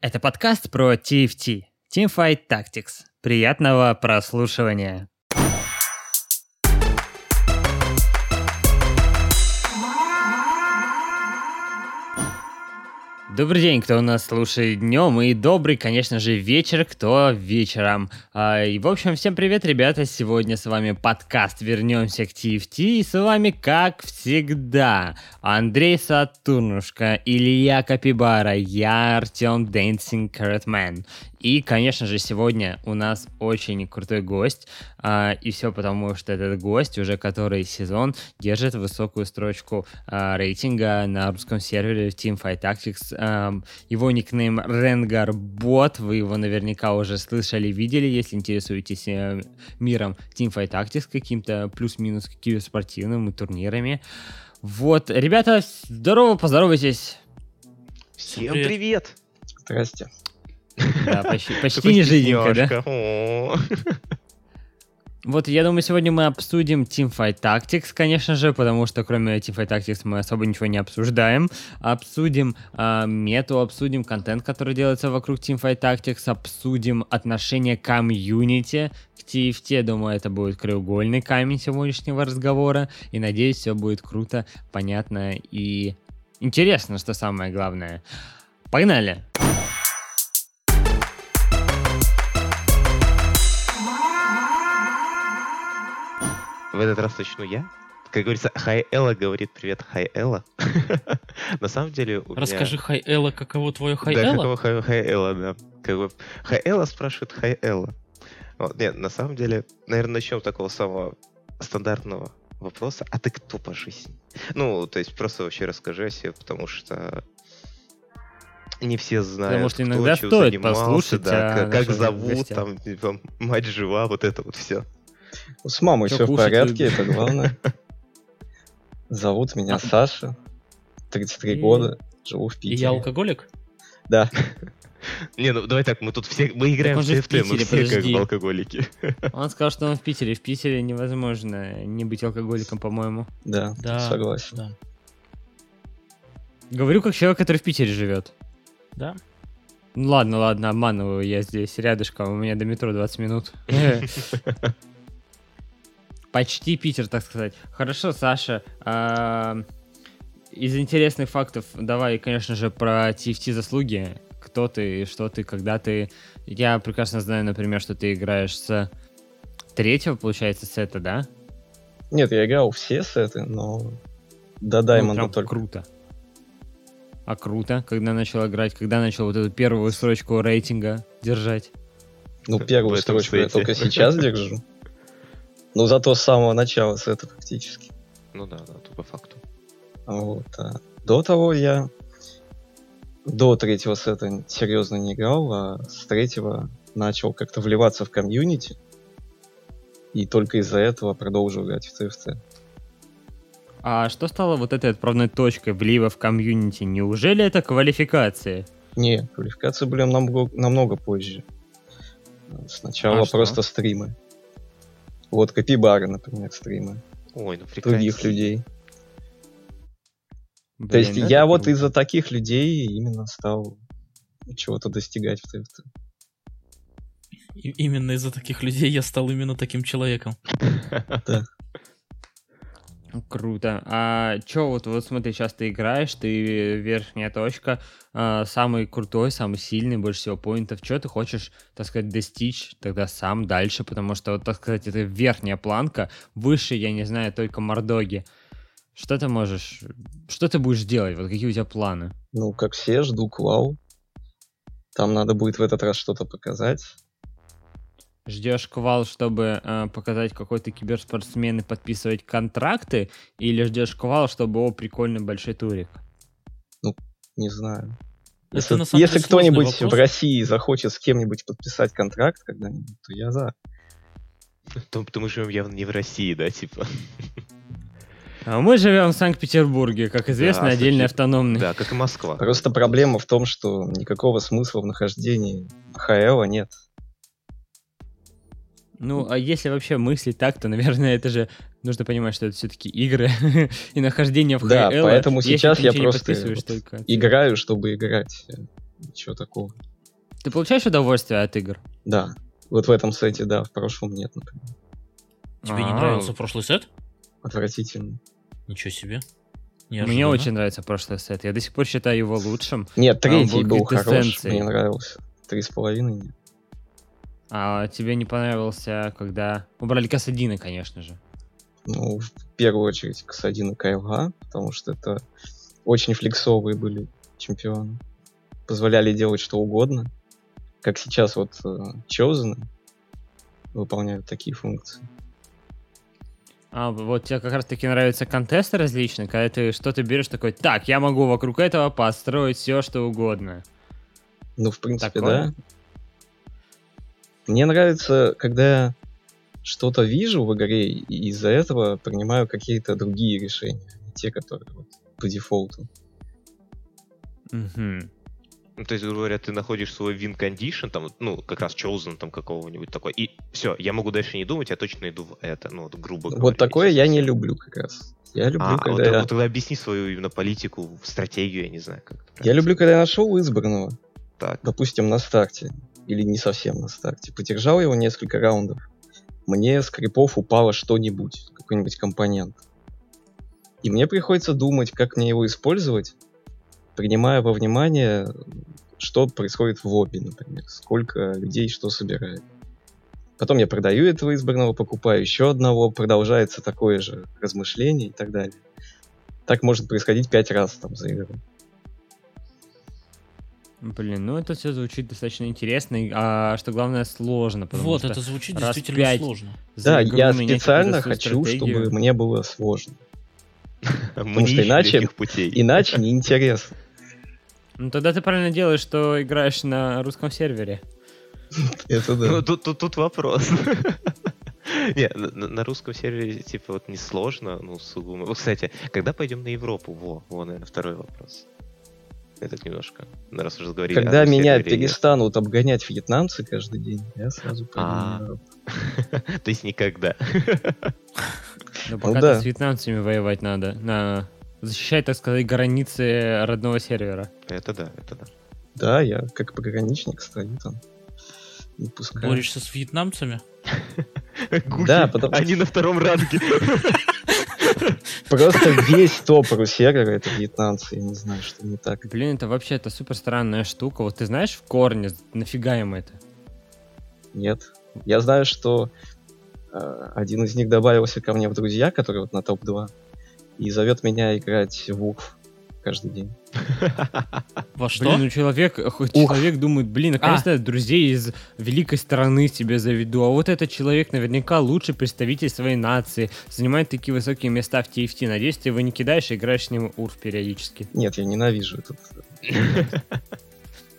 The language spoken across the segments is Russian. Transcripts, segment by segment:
Это подкаст про TFT, Teamfight Tactics. Приятного прослушивания. Добрый день, кто у нас слушает днем, и добрый, конечно же, вечер, кто вечером. А, и, в общем, всем привет, ребята, сегодня с вами подкаст «Вернемся к TFT», и с вами, как всегда, Андрей Сатурнушка, Илья Капибара, я Артем Dancing Carrotman. И, конечно же, сегодня у нас очень крутой гость, а, и все потому, что этот гость уже который сезон держит высокую строчку а, рейтинга на русском сервере Teamfight Tactics. А, его никнейм Rengar Bot, вы его наверняка уже слышали, видели, если интересуетесь э, миром Teamfight Tactics каким-то плюс-минус киберспортивными турнирами. Вот, ребята, здорово, поздоровайтесь. Всем привет! привет. Здрасте. Да, почти, почти не жиденько, да? Вот, я думаю, сегодня мы обсудим Teamfight Tactics, конечно же, потому что кроме Teamfight Tactics мы особо ничего не обсуждаем. Обсудим э, мету, обсудим контент, который делается вокруг Teamfight Tactics, обсудим отношение комьюнити к TFT. Думаю, это будет краеугольный камень сегодняшнего разговора. И надеюсь, все будет круто, понятно и интересно, что самое главное. Погнали! Погнали! В этот раз начну я. Как говорится, Хай Элла говорит привет, Хай Элла. На самом деле у Расскажи меня... Хай Элла, каково твое Хай Да, Элла? каково Хай, Хай Элла, да. Как бы... Хай Элла спрашивает Хай Элла. Вот, нет, на самом деле, наверное, начнем с такого самого стандартного вопроса. А ты кто по жизни? Ну, то есть просто вообще расскажи о себе, потому что не все знают, Потому что иногда кто, стоит занимался, послушать, да, как, как зовут, гостя. там, типа, мать жива, вот это вот все. С мамой все в порядке, это главное. Зовут меня а... Саша, 33 и... года, живу в Питере. И я алкоголик? Да. Не, ну давай так, мы тут все, мы играем в TFT, мы все как бы алкоголики. Он сказал, что он в Питере. В Питере невозможно не быть алкоголиком, по-моему. Да, да, согласен. Да. Говорю, как человек, который в Питере живет. Да. Ну ладно, ладно, обманываю, я здесь рядышком, у меня до метро 20 минут. Почти Питер, так сказать. Хорошо, Саша. А, из интересных фактов давай, конечно же, про TFT заслуги. Кто ты, что ты, когда ты. Я прекрасно знаю, например, что ты играешь с третьего, получается, сета, да? Нет, я играл все сеты, но до Даймонда ну, только. круто. А круто, когда начал играть, когда начал вот эту первую строчку рейтинга держать? Ну, первую строчку я только сейчас держу. Ну, зато с самого начала сета фактически. Ну да, да, тут по факту. Вот. А до того я до третьего сета серьезно не играл, а с третьего начал как-то вливаться в комьюнити. И только из-за этого продолжил играть в CFC. А что стало вот этой отправной точкой влива в комьюнити? Неужели это квалификации? Не, квалификации были намного, намного позже. Сначала а просто что? стримы. Вот Капибары, например, стримы. Ой, ну Других людей. Блин, То есть я вот из-за таких людей именно стал чего-то достигать в ТФТ. И именно из-за таких людей я стал именно таким человеком. Да. Круто. А чё вот, вот смотри, сейчас ты играешь, ты верхняя точка, а, самый крутой, самый сильный, больше всего поинтов. Чё ты хочешь, так сказать, достичь тогда сам дальше? Потому что, вот, так сказать, это верхняя планка, выше, я не знаю, только мордоги. Что ты можешь, что ты будешь делать? Вот какие у тебя планы? Ну, как все, жду клау. Там надо будет в этот раз что-то показать. Ждешь квал, чтобы э, показать, какой ты киберспортсмен и подписывать контракты, или ждешь квал, чтобы о, прикольный большой турик? Ну, не знаю. Если, если кто-нибудь в России захочет с кем-нибудь подписать контракт когда-нибудь, то я за. То, то мы живем явно не в России, да, типа? А мы живем в Санкт-Петербурге, как известно, да, отдельный автономный. Да, как и Москва. Просто проблема в том, что никакого смысла в нахождении ХЛ нет. Ну, а если вообще мыслить так, то, наверное, это же нужно понимать, что это все-таки игры и нахождение в Да, поэтому сейчас я просто вот играю, чтобы играть. Ничего такого. Ты получаешь удовольствие от игр? Да. Вот в этом сете, да, в прошлом нет, например. Тебе не А, нравился прошлый сет? Отвратительно. Ничего себе. Мне Неожиданно. очень нравится прошлый сет. Я до сих пор считаю его лучшим. Нет, третий был был хорош, квинтэссенцией. мне нравился. Три с половиной нет. А тебе не понравился, когда убрали Касадина, конечно же. Ну, в первую очередь Касадин и КФГ, потому что это очень флексовые были чемпионы. Позволяли делать что угодно. Как сейчас вот э, Chosen выполняют такие функции. А вот тебе как раз таки нравятся контесты различные, когда ты что-то берешь такой, так, я могу вокруг этого построить все, что угодно. Ну, в принципе, Такое? да. Мне нравится, когда я что-то вижу в игре, и из-за этого принимаю какие-то другие решения, а те, которые вот по дефолту. Мгм. Ну, то есть, грубо говоря, ты находишь свой win condition, там, ну, как раз chosen там какого-нибудь такой, и все, я могу дальше не думать, я точно иду в это, ну, вот грубо говоря. вот такое я не люблю как раз. Я люблю, А, вот, когда я... вот тогда объясни свою именно политику, стратегию, я не знаю, как Я люблю, когда я нашел избранного. Так. допустим, на старте, или не совсем на старте, подержал его несколько раундов, мне с крипов упало что-нибудь, какой-нибудь компонент. И мне приходится думать, как мне его использовать, принимая во внимание, что происходит в лобби, например, сколько людей что собирает. Потом я продаю этого избранного, покупаю еще одного, продолжается такое же размышление и так далее. Так может происходить пять раз там за игру. Блин, ну это все звучит достаточно интересно, а что главное, сложно. Потому Вот, что это звучит раз действительно пять сложно. Да, я специально хочу, стратегию- чтобы мне было сложно. Не что иначе-. Иначе неинтересно. Ну тогда ты правильно делаешь, что играешь на русском сервере. Это Ну, да. тут, тут, тут вопрос. Не, на, на- русском сервере, типа, вот несложно, ну, сугубо. Вот, кстати, когда пойдем на Европу? Во, во, наверное, второй вопрос. Так немножко, ну, раз уже говорили. Когда меня перестанут обгонять вьетнамцы каждый день, я сразу пойду А. я- То есть никогда. Пока Ну да. с вьетнамцами воевать надо. На... Защищать, так сказать, границы родного сервера. Это да, это да. Да, я как пограничник стою там. Не пускаю. Борешься с вьетнамцами? Да, потому- Они на втором ранге. Просто весь топ сервера это вьетнамцы, я не знаю, что не так. Блин, это вообще это супер странная штука. Вот ты знаешь в корне, нафига им это? Нет. Я знаю, что э, один из них добавился ко мне в друзья, который вот на топ-2, и зовет меня играть в УКФ каждый день. Во что? Блин, ну человек, человек думает, блин, наконец-то я друзей из великой страны себе заведу. А вот этот человек наверняка лучший представитель своей нации, занимает такие высокие места в TFT. Надеюсь, ты его не кидаешь и играешь с ним урф периодически. Нет, я ненавижу этот.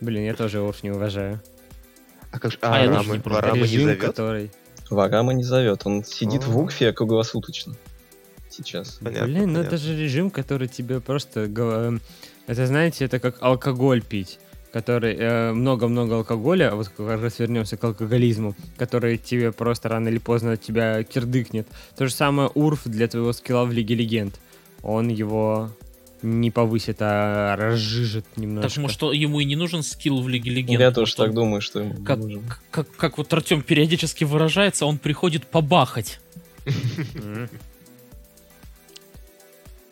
Блин, я тоже урф не уважаю. А как же, А а, Рамы не зовет? который... Варама не зовет. Он сидит в О. УКФе круглосуточно. Сейчас. Понятно, Блин, ну понятно. это же режим, который тебе просто... эм, Это, знаете, это как алкоголь пить который э, много-много алкоголя, вот как раз вернемся к алкоголизму, который тебе просто рано или поздно от тебя кирдыкнет. То же самое Урф для твоего скилла в Лиге Легенд. Он его не повысит, а разжижит немножко. Так может ему и не нужен скилл в Лиге Легенд? Я тоже так думаю, что ему Как, нужен. как, как вот Артем периодически выражается, он приходит побахать.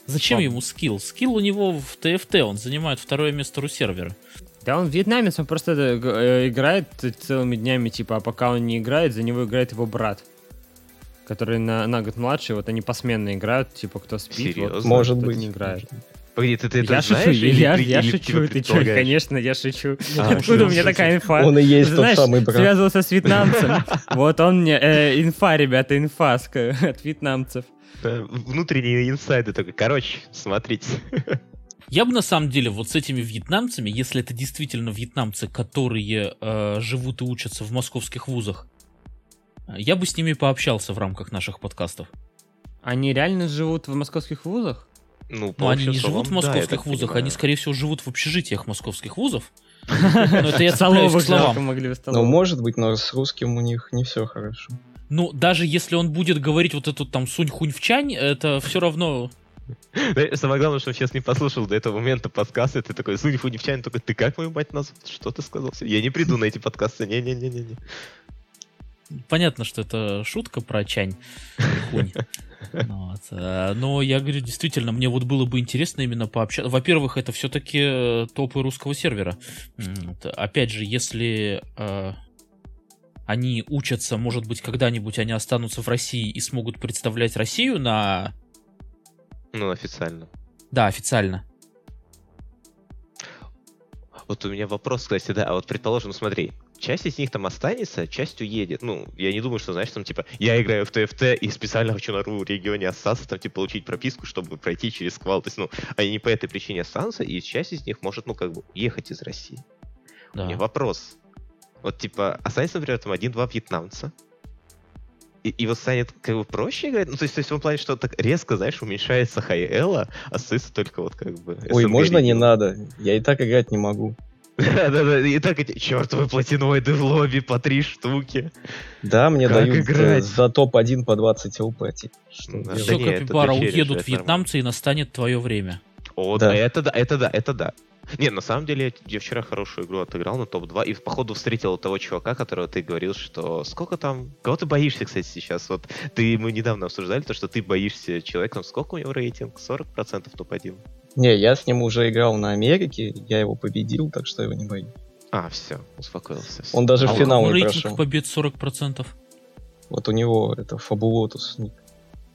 Зачем Пом- ему скилл? Скилл у него в ТФТ, он занимает второе место ру-сервера. Да он вьетнамец, он просто э, играет целыми днями, типа, а пока он не играет, за него играет его брат. Который на, на год младше, вот они посменно играют, типа, кто спит, вот, Серьезно? Может кто быть. не играет. Погоди, ты, ты это я знаешь? шучу, или я, при- я или шучу, типа ты чё, предполагаешь? конечно, я шучу. А, Откуда у меня шучу, такая инфа? Он и есть тот Знаешь, самый брат. связывался с вьетнамцем. Вот он мне... э, инфа, ребята, инфа от вьетнамцев. Да, Внутренние инсайды такой. Короче, смотрите. Я бы на самом деле вот с этими вьетнамцами, если это действительно вьетнамцы, которые э, живут и учатся в московских вузах, э, я бы с ними пообщался в рамках наших подкастов. Они реально живут в московских вузах? Ну, по Но они не живут в да, московских так вузах, они, скорее всего, живут в общежитиях московских вузов. Но это я цепляюсь к словам. Ну, может быть, но с русским у них не все хорошо. Ну, даже если он будет говорить вот эту там сунь хунь в чань, это все равно Самое главное, что сейчас не послушал до этого момента подкаста, и ты такой, судя по нефтянин, только ты как мою мать назвал? Что ты сказал? Я не приду на эти подкасты, не-не-не-не. Понятно, что это шутка про Чань. Хунь. Вот, э, Но я говорю, действительно, мне вот было бы интересно именно пообщаться. Во-первых, это все-таки топы русского сервера. Опять же, если э, они учатся, может быть, когда-нибудь они останутся в России и смогут представлять Россию на... Ну, официально. Да, официально. Вот у меня вопрос, кстати, да, а вот предположим, смотри, часть из них там останется, часть уедет. Ну, я не думаю, что, знаешь, там, типа, я играю в ТФТ и специально хочу на РУ регионе остаться, там, типа, получить прописку, чтобы пройти через квал. То есть, ну, они не по этой причине останутся, и часть из них может, ну, как бы, уехать из России. У Да. меня вопрос. Вот, типа, останется, например, там один-два вьетнамца, и, и вот станет как бы проще играть? Ну, то есть, то есть в том плане, что так резко, знаешь, уменьшается хай-элла, остается только вот как бы... Ой, SNG можно не надо? Я и так играть не могу. Да-да-да, и так эти чертовы платиноиды в лобби по три штуки. Да, мне Как дают э, играть? за топ-1 по 20 ЛП. типа. Что Да. Все, это Капибара, уедут вьетнамцы и настанет твое время. О, Да. да. это да, это да, это да. Не, на самом деле, я, вчера хорошую игру отыграл на топ-2, и походу встретил того чувака, которого ты говорил, что сколько там... Кого ты боишься, кстати, сейчас? Вот ты, мы недавно обсуждали то, что ты боишься человека, там сколько у него рейтинг? 40% топ-1. Не, я с ним уже играл на Америке, я его победил, так что его не боюсь. А, все, успокоился. всё. Он даже а в финал не рейтинг прошел. побед 40%? Вот у него это Фабулотус. ник.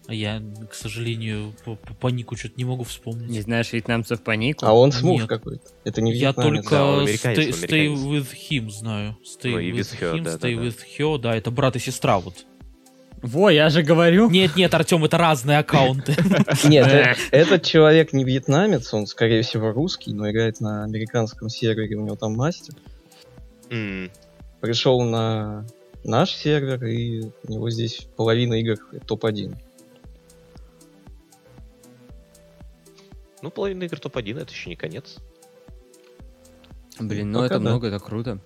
А я, к сожалению, по, по- по нику что-то не могу вспомнить. Не знаешь вьетнамцев по нику? А он смув Нет. какой-то. Это не Я вьетнамец. только Да, stay, stay with him знаю. Stay Ну, with her, him, да, stay да, да. with her, да, это брат и сестра вот. Во, я же говорю. Нет, нет, Артем, это разные аккаунты. Нет, э, этот человек не вьетнамец, он, скорее всего, русский, но играет на американском сервере, у него там мастер. Пришел на наш сервер, и у него здесь половина игр топ-1. Ну, половина игр топ-1, это еще не конец. Блин, ну Пока это да. много, это круто.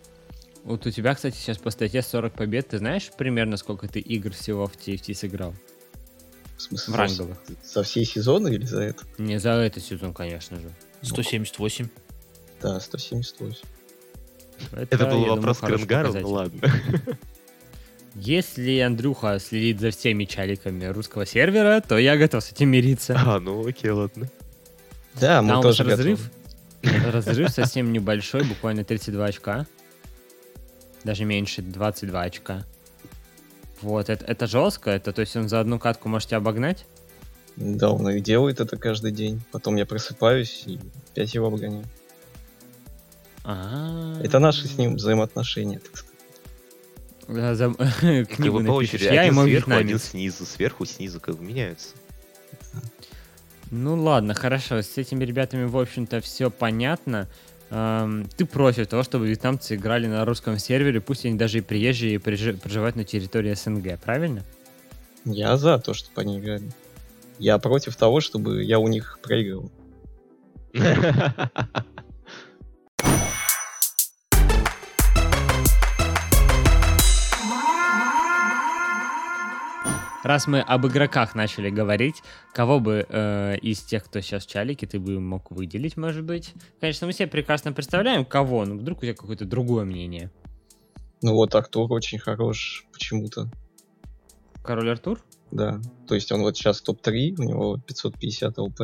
Вот у тебя, кстати, сейчас по статье 40 побед. Ты знаешь примерно, сколько ты игр всего в TFT сыграл? В смысле, В за- ранговых. За все сезоны или за это? Не за этот сезон, конечно же. 178. Да, 178. Это был я думаю, вопрос к Ренгару, ну ладно. Если Андрюха следит за всеми чаликами русского сервера, то я готов с этим мириться. А, ну окей, ладно. Да, мы Там тоже уж разрыв. разрыв совсем небольшой, буквально 32 очка. Даже меньше, 22 очка. Вот, это, это жестко, это то есть он за одну катку можете обогнать? Да, он и делает это каждый день. Потом я просыпаюсь и опять его обгоняю. А, Это наши с ним взаимоотношения, так сказать. Да, за- Как Книгу бы по очереди, Я один ему сверху, один снизу, сверху, снизу, как бы меняются. Ну ладно, хорошо, с этими ребятами, в общем-то, все понятно. Эм, ты против того, чтобы вьетнамцы играли на русском сервере, пусть они даже и приезжие и прижи- проживают на территории СНГ, правильно? Я за то, чтобы они играли. Я против того, чтобы я у них проигрывал. Раз мы об игроках начали говорить, кого бы э, из тех, кто сейчас в чалике, ты бы мог выделить, может быть? Конечно, мы себе прекрасно представляем, кого, но вдруг у тебя какое-то другое мнение. Ну вот Артур очень хорош почему-то. Король Артур? Да. То есть он вот сейчас топ-3, у него 550 ЛП.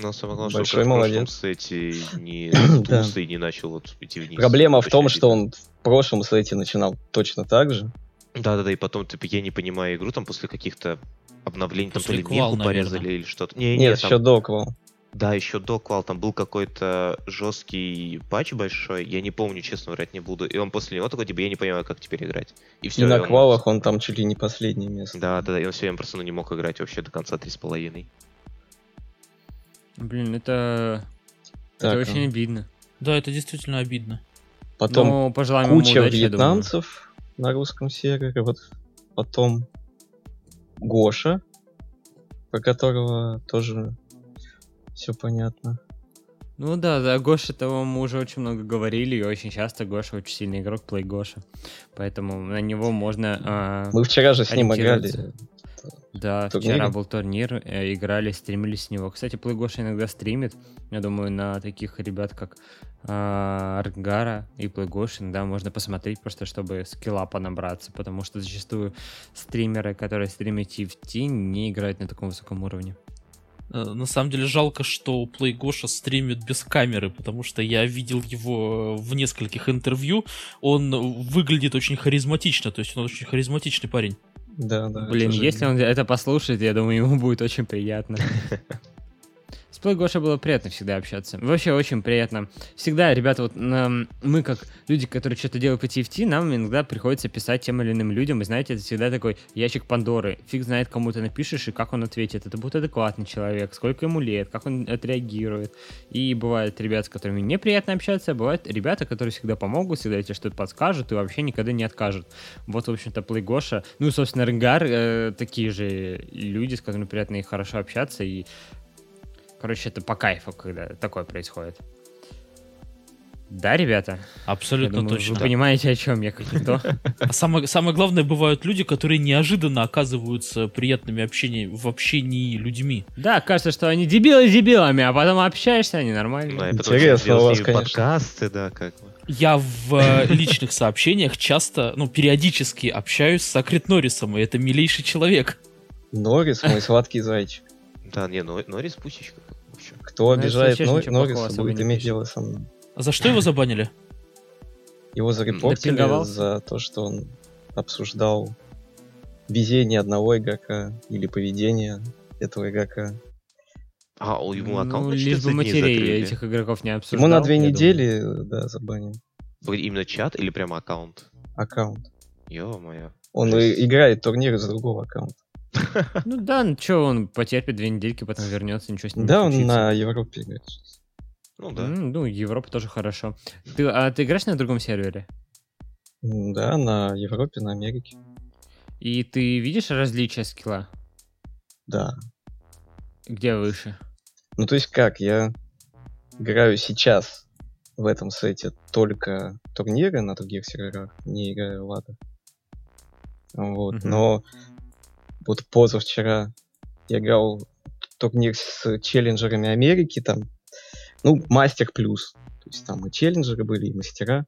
Но самое главное, Большой что он в молодец. сете не Да. сдулся и не начал вот идти вниз. Проблема в том, что он в прошлом сете начинал точно так же. Да-да-да, и потом, типа, я не понимаю игру, там после каких-то обновлений, там то После ли квал, меху порезали наверное. или что-то. Не, Нет, не, еще до квал. Да, еще до квал, там был какой-то жесткий патч большой, я не помню, честно врать не буду, и он после него такой, типа, я не понимаю, как теперь играть. И все, И на квалах он там чуть ли не последнее место. Да, да, да, и он все время просто ну, не мог играть вообще до конца три с половиной. Блин, это, это Так, очень а. обидно. Да, это действительно обидно. Потом Но пожелаем куча думаю. вьетнамцев на русском сервере. Вот потом Гоша, про которого тоже все понятно. Ну да, да, Гоша того мы уже очень много говорили, и очень часто Гоша очень сильный игрок, плей Гоша. Поэтому на него можно... а, Мы вчера же с ним играли. Да, турнире. вчера был турнир, э, играли, стримились с него. Кстати, Плейгоша иногда стримит, я думаю, на таких ребят, как а, Аргара и Плейгош, иногда можно посмотреть, просто чтобы скилла понабраться, потому что зачастую стримеры, которые стримят TFT, не играют на таком высоком уровне. Э, На самом деле жалко, что Play Гоша стримит без камеры, потому что я видел его в нескольких интервью. Он выглядит очень харизматично, то есть он очень харизматичный парень. Да, да. Блин, если он это послушает, я думаю, ему будет очень приятно. С Плейгошей было приятно всегда общаться. Вообще очень приятно. Всегда, ребята, вот мы как люди, которые что-то делают по TFT, нам иногда приходится писать тем или иным людям, и знаете, это всегда такой ящик Пандоры. Фиг знает, кому ты напишешь и как он ответит. Это будет адекватный человек, сколько ему лет, как он отреагирует. И бывают ребята, с которыми неприятно общаться, а бывают ребята, которые всегда помогут, всегда тебе что-то подскажут и вообще никогда не откажут. Вот, в общем-то, Плейгоша. Ну и, собственно, Ренгар, э, такие же люди, с которыми приятно и хорошо общаться. И, короче, это по кайфу, когда такое происходит. Да, ребята? Абсолютно думаю, точно. вы понимаете, о чем я, как никто. А самое, самое главное, бывают люди, которые неожиданно оказываются приятными общении, в общении людьми. Да, кажется, что они дебилы дебилами, а потом общаешься, они Ну, нормально. и потом Интересно у вас, конечно. подкасты, да, как бы. Я в э, личных сообщениях часто, ну, периодически общаюсь с Акрит Норрисом, и это милейший человек. Норрис, мой сладкий зайчик. Да, не, но Норрис пусечка. Кто Ну, обижает Нор- Норриса, будет иметь дело со мной. А за что его забанили? Его зарепортили за то, что он обсуждал везение одного игрока или поведение этого игрока. А, у ему Ну, аккаунт на лишь бы 14 дней матерей этих игроков не обсуждал. Ему на две я думаю. недели, да, забанил Именно чат или прямо аккаунт? аккаунт. Ё-моё. Он Жесть. играет турниры с другого аккаунта. Ну да, ну что, он потерпит две недельки, потом вернется, ничего с ним не Да, он на Европе играет. сейчас. Ну да. Ну, Европа тоже хорошо. Ты, а ты играешь на другом сервере? Да, на Европе, на Америке. И ты видишь различия скилла? Да. Где выше? Ну, то есть как, я играю сейчас в этом сете только турниры на других серверах, не играю в ада. Вот, Мгм. но вот позавчера я играл турнир с челленджерами Америки, там, ну, мастер плюс. То есть там и челленджеры были, и мастера.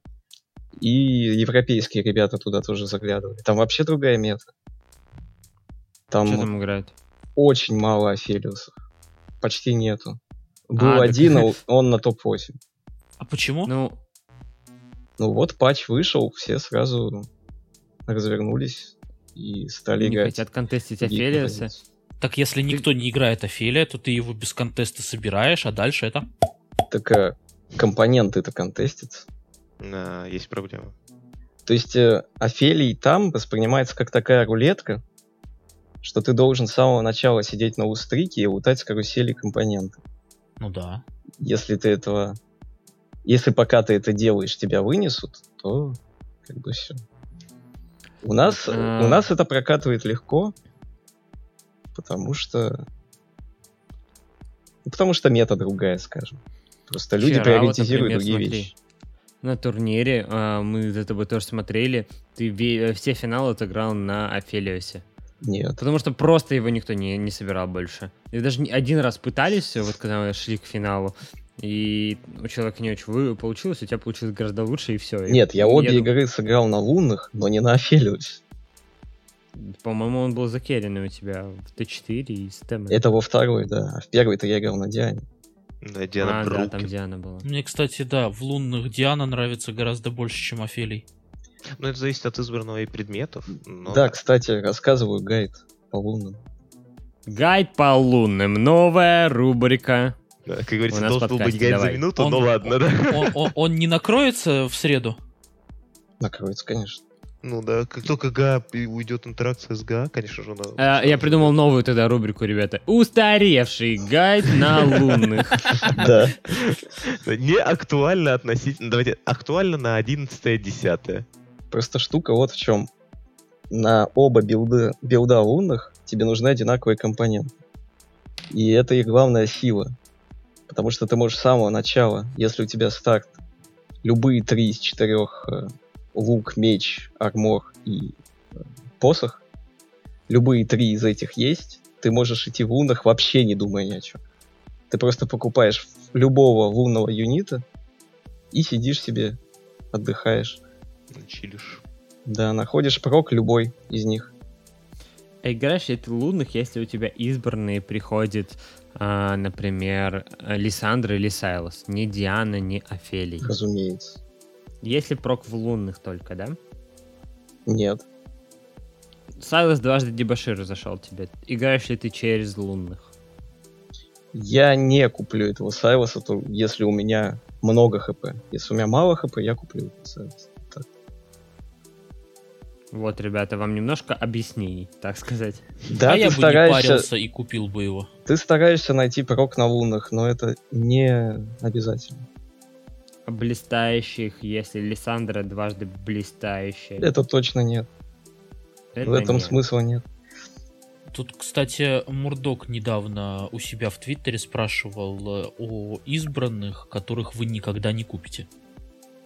И европейские ребята туда тоже заглядывали. Там вообще другая мета. Там, Что там играют? очень мало Офелиусов. Почти нету. Был А, так- один, а он на топ-8. А почему? Ну, Ну вот патч вышел, все сразу развернулись и стали не играть. хотят контестить Офелиуса. Так если никто не играет Офелия, то ты его без контеста собираешь, а дальше это... Так а, компоненты-то контестятся. Да, есть проблема. То есть э, Офелий там воспринимается как такая рулетка, что ты должен с самого начала сидеть на устрике и лутать с карусели компоненты. Ну да. Если ты этого... Если пока ты это делаешь, тебя вынесут, то как бы все. У нас, А. у нас это прокатывает легко, потому что... ну, Потому что мета другая, скажем. Просто люди Вчера вот, приоритизируют например, другие смотри. вещи. На турнире а, мы за тобой тоже смотрели. Ты э, все финалы отыграл на Офелиусе. Нет. Потому что просто его никто не, не собирал больше. И даже не- один раз пытались, вот когда мы шли к финалу, и у человека не очень вы- получилось, у тебя получилось гораздо лучше, и все. Нет, я обе игры сыграл на лунных, но не на Офелиусе. По-моему, он был закеренный у тебя в Т4 и с Тэмом. Это во второй, да. А в первой-то я играл на Диане. Да, Диана а, да, Брукин. там Диана была. Мне, кстати, да, в лунных Диана нравится гораздо больше, чем Офелий. Ну, это зависит от избранного и предметов. но Да, кстати, рассказываю гайд по лунным. Гайд по лунным. Новая рубрика. Да, как говорится, должен был быть гайд давай. за минуту, Он- ну ладно, да. Он, он- он не накроется в среду? Накроется, конечно. Ну да, как только ГА уйдет интеракция с ГА, конечно же, она... А, я придумал новую тогда рубрику, ребята. Устаревший гайд на лунных. Да. Не актуально относительно... Давайте, актуально на 11-10. Просто штука вот в чем. На оба билда лунных тебе нужны одинаковые компоненты. И это их главная сила. Потому что ты можешь с самого начала, если у тебя старт, любые три из четырех э, лук, меч, армор и э, посох, любые три из этих есть, ты можешь идти в лунах вообще не думая ни о чем. Ты просто покупаешь любого лунного юнита и сидишь себе, отдыхаешь. Чилишь. Да, находишь прок любой из них. А играешь ли ты лунных, если у тебя избранные приходит, а, например, Лиссандра или Сайлос? Не Диана, не Офелий. Разумеется. Если прок в лунных только, да? Нет. Сайлос дважды дебашир зашел тебе. Играешь ли ты через лунных? Я не куплю этого Сайлоса, то если у меня много хп. Если у меня мало хп, я куплю этого Сайлоса. Вот, ребята, вам немножко объяснений, так сказать. Да, а ты я бы не стараешься, парился и купил бы его. ты стараешься найти прок на лунах, но это не обязательно. Блистающих, если Лиссандра дважды блистающая. Это точно нет. Это в этом нет. смысла нет. Тут, кстати, Мурдок недавно у себя в Твиттере спрашивал э, о избранных, которых вы никогда не купите.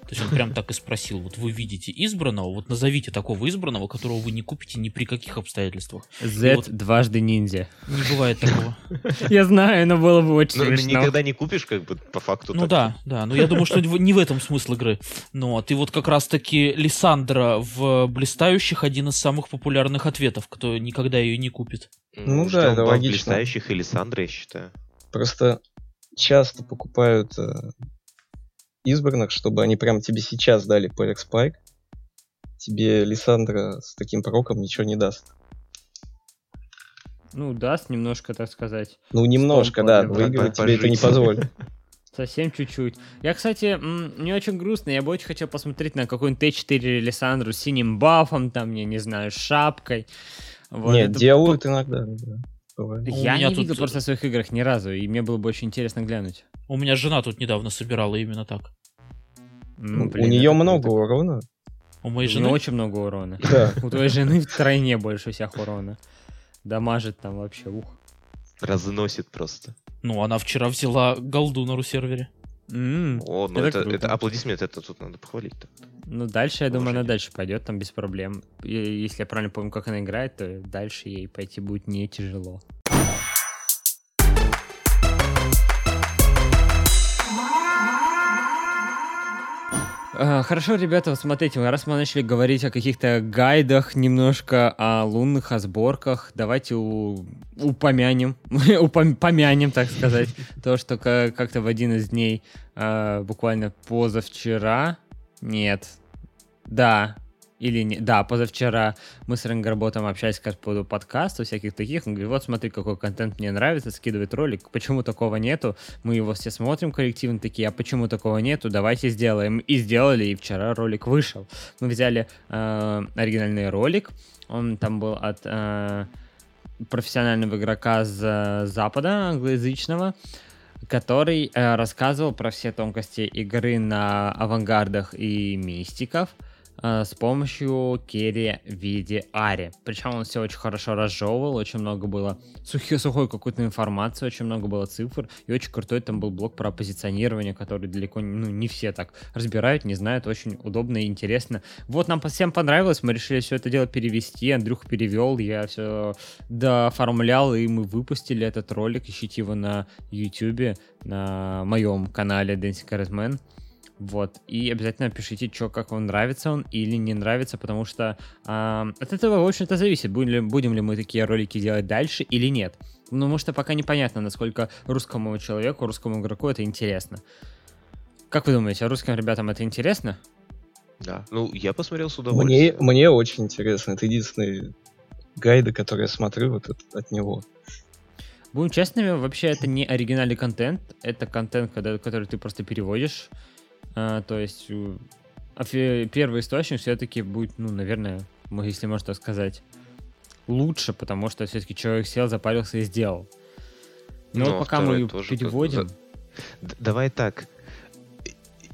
То есть он прям так и спросил, вот вы видите избранного, вот назовите такого избранного, которого вы не купите ни при каких обстоятельствах. Z вот- дважды ниндзя. Не бывает такого. Я знаю, но было бы очень Ну, ну, смешно. никогда не купишь, как бы, по факту. Ну так. да, да, но я думаю, что не в этом смысл игры. Ну, а ты вот как раз-таки Лиссандра в «Блистающих» один из самых популярных ответов, кто никогда ее не купит. Ну да, это логично. блистающих или Сандры, я считаю. Просто часто покупают э, избранных, чтобы они прямо тебе сейчас дали Pelix Spike. Тебе Лиссандра с таким проком ничего не даст. Ну, даст немножко, так сказать. Ну, немножко, да, выиграть тебе это не позволит. Совсем чуть-чуть. Я, кстати, мне очень грустно. Я бы очень хотел посмотреть на какой-нибудь Т4 Лиссандру с синим бафом, там, я не знаю, с шапкой. Вот Нет, это делают иногда, да. бывает. Я не тут- видел просто в своих играх ни разу, и мне было бы очень интересно глянуть. У меня жена тут недавно собирала именно так. Ну, У блин, нее это много круто. урона. У моей Ну, жены очень много урона. Да. У твоей жены втройне больше всех урона. Дамажит там вообще, ух. Разносит просто. Ну, она вчера взяла голду на ру-сервере. М, О, ну Это это, это аплодисмент, это тут надо похвалить. так. Ну, дальше, я думаю, она дальше пойдет, там без проблем. И если я правильно помню, как она играет, то дальше ей пойти будет не тяжело. Хорошо, ребята, вот смотрите, раз мы начали говорить о каких-то гайдах, немножко о лунных, о сборках, давайте у- упомянем, упом- помянем, так сказать, то, что ка- как-то в один из дней, а, буквально позавчера, нет, да, или не, да, позавчера мы с Ренгарботом общались как по поводу подкаста, всяких таких, он говорит, вот смотри, какой контент мне нравится, скидывает ролик, почему такого нету, мы его все смотрим коллективно, такие, а почему такого нету, давайте сделаем, и сделали, и вчера ролик вышел. Мы взяли э, оригинальный ролик, он там был от э, профессионального игрока с Запада, англоязычного, который э, рассказывал про все тонкости игры на авангардах и мистиков с помощью керри в виде Ари. Причем он все очень хорошо разжевывал, очень много было сухой, сухой какой-то информации, очень много было цифр, и очень крутой там был блок про позиционирование, который далеко ну, не все так разбирают, не знают, очень удобно и интересно. Вот нам всем понравилось, мы решили все это дело перевести, Андрюх перевел, я все дооформлял, и мы выпустили этот ролик, ищите его на YouTube, на моем канале Dancing Charisman. Вот. И обязательно пишите, что, как вам нравится он или не нравится, потому что а, от этого, в общем-то, зависит, будем ли, будем ли мы такие ролики делать дальше или нет. Ну, потому что пока непонятно, насколько русскому человеку, русскому игроку это интересно. Как вы думаете, русским ребятам это интересно? Да. Ну, я посмотрел с Мне, удовольствием. мне очень интересно. Это единственный гайды, который я смотрю вот от, от него. Будем честными, вообще это не оригинальный контент, это контент, когда, который ты просто переводишь. А, то есть офи- первый источник все-таки будет, ну, наверное, если можно так сказать, лучше, потому что все-таки человек сел, запарился и сделал. Но Ну, а пока мы переводим, Д- давай так.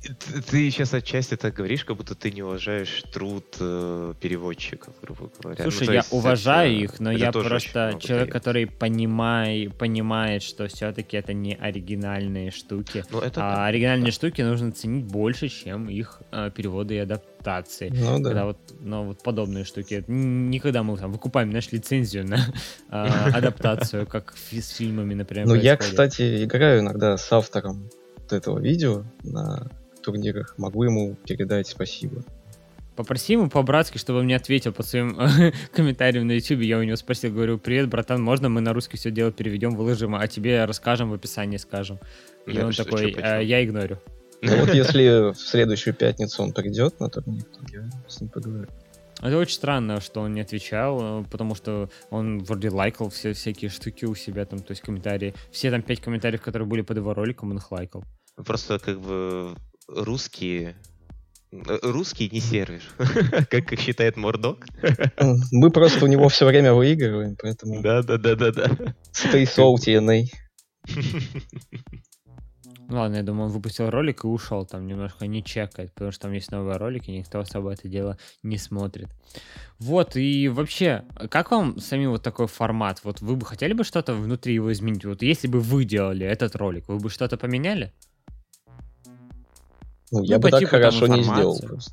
Ты, ты сейчас отчасти так говоришь, как будто ты не уважаешь труд э, переводчиков, грубо говоря. Ну, Слушай, то я есть уважаю это- их, но это я просто человек, дает. который понимай, понимает, что все-таки это не оригинальные штуки. Ну, это А да. оригинальные штуки нужно ценить больше, чем их э, переводы и адаптации. Ну Когда да. вот, ну, вот подобные штуки. Никогда мы там выкупаем, знаешь, лицензию на э, адаптацию, как с фильмами, например. Ну, я, кстати, играю иногда с автором этого видео на турнирах. Могу ему передать спасибо. Попроси ему по-братски, чтобы он мне ответил под своим комментарием на YouTube. Я у него спросил, говорю, привет, братан, можно мы на русский все дело переведем, выложим, а тебе расскажем в описании, скажем. И Да, он что- такой, чё, «Э, я игнорю. Ну вот если в следующую пятницу он придет на турнир, то я с ним поговорю. Это очень странно, что он не отвечал, потому что он вроде лайкал все всякие штуки у себя там, то есть комментарии. Все там пять комментариев, которые были под его роликом, он их лайкал. Просто как бы русские... э, Русский не сервис, как считает Мордок. Мы просто у него все время выигрываем, поэтому Да-да-да-да-да. stay salty, NA. Ну ладно, я думаю, он выпустил ролик и ушел, там немножко не чекает, потому что там есть новые ролики, никто особо это дело не смотрит. Вот, и вообще, как вам сами вот такой формат? Вот вы бы хотели бы что-то внутри его изменить? Вот если бы вы делали этот ролик, вы бы что-то поменяли? Ну, я Ну, бы по так хорошо не сделал просто.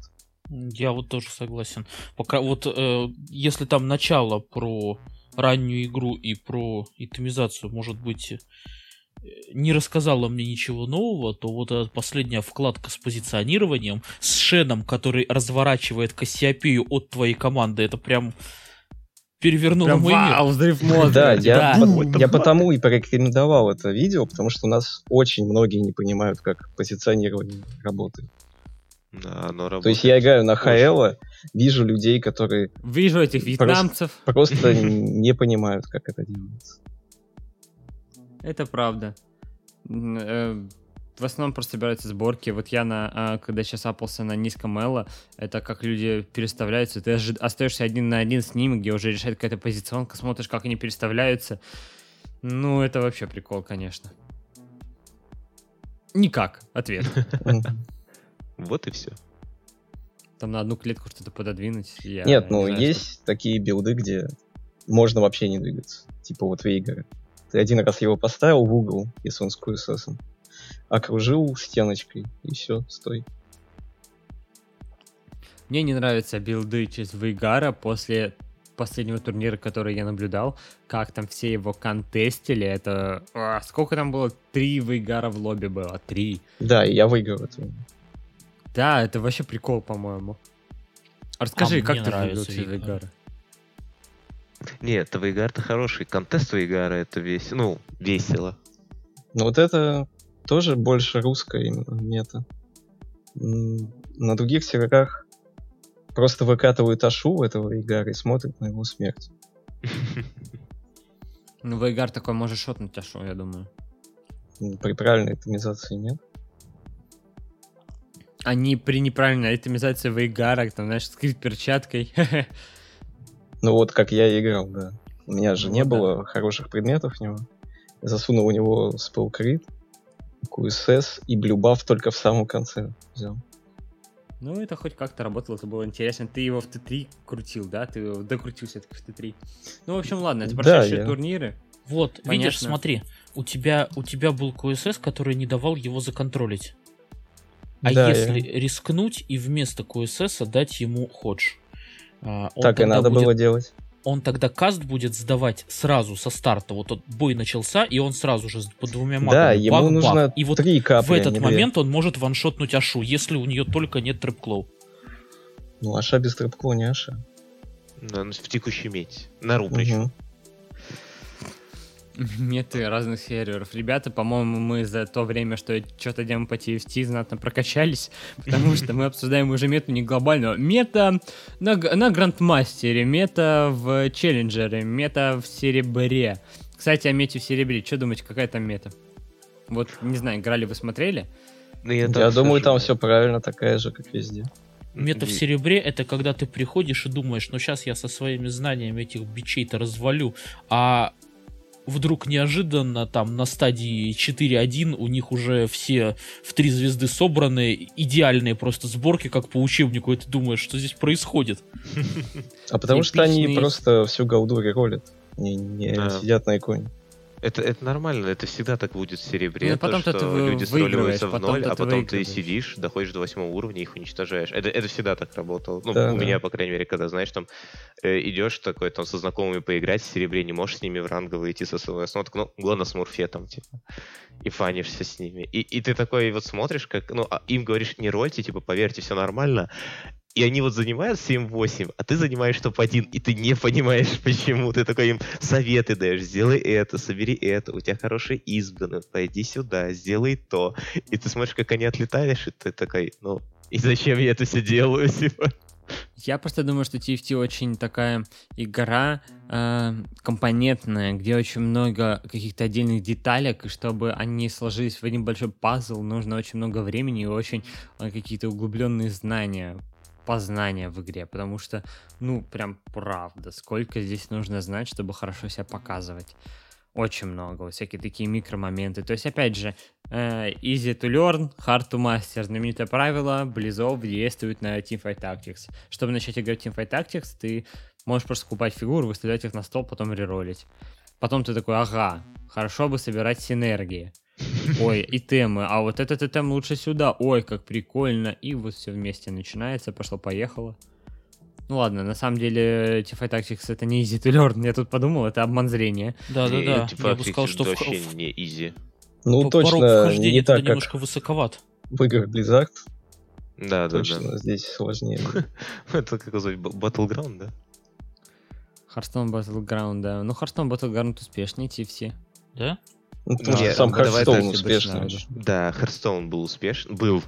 Я вот тоже согласен. Пока вот э, если там начало про раннюю игру и про итемизацию, может быть, э, не рассказала мне ничего нового, то вот эта последняя вкладка с позиционированием, с Шеном, который разворачивает Кассиопею от твоей команды, это прям перевернуло Прям мой мир. вау, взрыв мозга. Да, я, Да. по- я потому и порекомендовал это видео, потому что у нас очень многие не понимают, как позиционирование работает. Да, оно То есть я работает. играю на. ХЛ, вижу людей, которые Вижу этих вьетнамцев. просто не понимают, как это делается. Это правда. В основном просто собираются сборки. Вот я, на, а, когда сейчас апался на низком эло, это как люди переставляются. Ты остаешься один на один с ними, где уже решает какая-то позиционка, смотришь, как они переставляются. Ну, это вообще прикол, конечно. Никак, ответ. Вот и все. Там на одну клетку что-то пододвинуть. я Нет, не ну знаю, есть такие билды, где можно вообще не двигаться. Типа вот Вейгара. Ты один раз его поставил в угол, если он с QSS, окружил стеночкой, и все, стой. Мне не нравятся билды через Вейгара после последнего турнира, который я наблюдал, как там все его контестили, это... а, сколько там было? Три Вейгара в лобби было, три. Да, и я выиграл это. Да, это вообще прикол, по-моему. Расскажи, А как ты нравится выиграл через Вейгар. Вейгара? Нет, Вейгар-то хороший. Контест Вейгара это весело. Ну, весело. Но вот это тоже больше русская именно мета. На других серверах просто выкатывают ашу этого Вейгара и смотрят на его смерть. Ну, Вейгар такой может шотнуть Ашу, я думаю. При правильной оптимизации нет. Они при неправильной оптимизации Вейгара, там, знаешь, скрипт перчаткой. Ну вот как я и играл, да. У меня же Ну не да. было хороших предметов в него. Я засунул у него спел крит, QSS и блюбаф только в самом конце взял. Ну, это хоть как-то работало, это было интересно. Ты его в Т3 крутил, да? Ты его докрутил все-таки в Т3. Ну, в общем, ладно, это Да, прошедшие я- турниры. Вот, видишь, Понятно. смотри, у тебя, у тебя был QSS, который не давал его законтролить. А Да, если я- рискнуть и вместо QSS дать ему ходж? а, он Так и надо будет- было делать. Он тогда каст будет сдавать сразу со старта. Вот тот бой начался, и он сразу же с- по двумя магами. Да, ему бах-бах. нужно И вот три капли, в этот не две. момент он может ваншотнуть Ашу, если у нее только нет трэп-клоу. Ну, Аша без трэпкла не Аша. Да, ну, в текущей мете. На ру причем. Меты разных серверов. Ребята, по-моему, мы за то время, что что-то делаем по TFT, знатно прокачались, потому что мы обсуждаем уже мету не глобальную. Мета на, на Грандмастере, мета в Челленджере, мета в Серебре. Кстати, о мете в Серебре. Что думаете, какая там мета? Вот, не знаю, играли вы, смотрели? Ну, Я так думаю, там все правильно, такая же, как везде. Мета в серебре это когда ты приходишь и думаешь, ну сейчас я со своими знаниями этих бичей-то развалю, а вдруг неожиданно там на стадии 4.1 у них уже все в три звезды собраны, идеальные просто сборки, как по учебнику, и ты думаешь, что здесь происходит? А потому что они просто всю голду ролят, не, сидят на иконе. Это, это нормально, это всегда так будет в серебре, Ну, то, потом-то что ты люди сроливаются в ноль, а потом ты сидишь, доходишь до восьмого уровня, их уничтожаешь. Это, это всегда так работало. Ну, Да, у да. меня, по крайней мере, когда, знаешь, там э, идешь такой, там, со знакомыми поиграть в серебре, не можешь с ними в ранговый идти со своего ну, так, ну, главное, с Мурфетом, типа, и фанишься с ними. И, и ты такой вот смотришь, как, ну, а им говоришь, не рольте, типа, поверьте, все нормально, и они вот занимают 7-8, а ты занимаешь топ-1, и ты не понимаешь, почему. Ты такой им советы даешь, сделай это, собери это, у тебя хорошие избраны, пойди сюда, сделай то. И ты смотришь, как они отлетаешь, и ты такой, ну, и зачем я это все делаю, типа? Я просто думаю, что TFT очень такая игра э, компонентная, где очень много каких-то отдельных деталек, и чтобы они сложились в один большой пазл, нужно очень много времени и очень э, какие-то углубленные знания, познания в игре, потому что, ну, прям правда, сколько здесь нужно знать, чтобы хорошо себя показывать. Очень много, вот всякие такие микромоменты. То есть, опять же, э, easy to learn, hard to master. Знаменитое правило Близов действует на Teamfight Tactics. Чтобы начать играть в Teamfight Tactics, ты можешь просто скупать фигуры, выставлять их на стол, потом реролить. Потом ты такой, ага, хорошо бы собирать синергии. Ой, и темы, а вот этот тем лучше сюда. Ой, как прикольно. И вот все вместе начинается, пошло-поехало. Ну ладно, на самом деле Teamfight Tactics это не easy to learn. Я тут подумал, это обман зрения. Да-да-да, типа, я бы сказал, что в, вообще в- не изи. Ну, по- порог точно вхождения не туда так, как немножко высоковат. в играх Blizzard. Да, да, да. Точно, здесь сложнее. Это как назвать, Battleground, да? Hearthstone Battleground, да. Ну, Hearthstone Battleground успешнее TFT. Да? Ну, потому Не, что сам ну, так, успешный. Да, Hearthstone был успешным. Был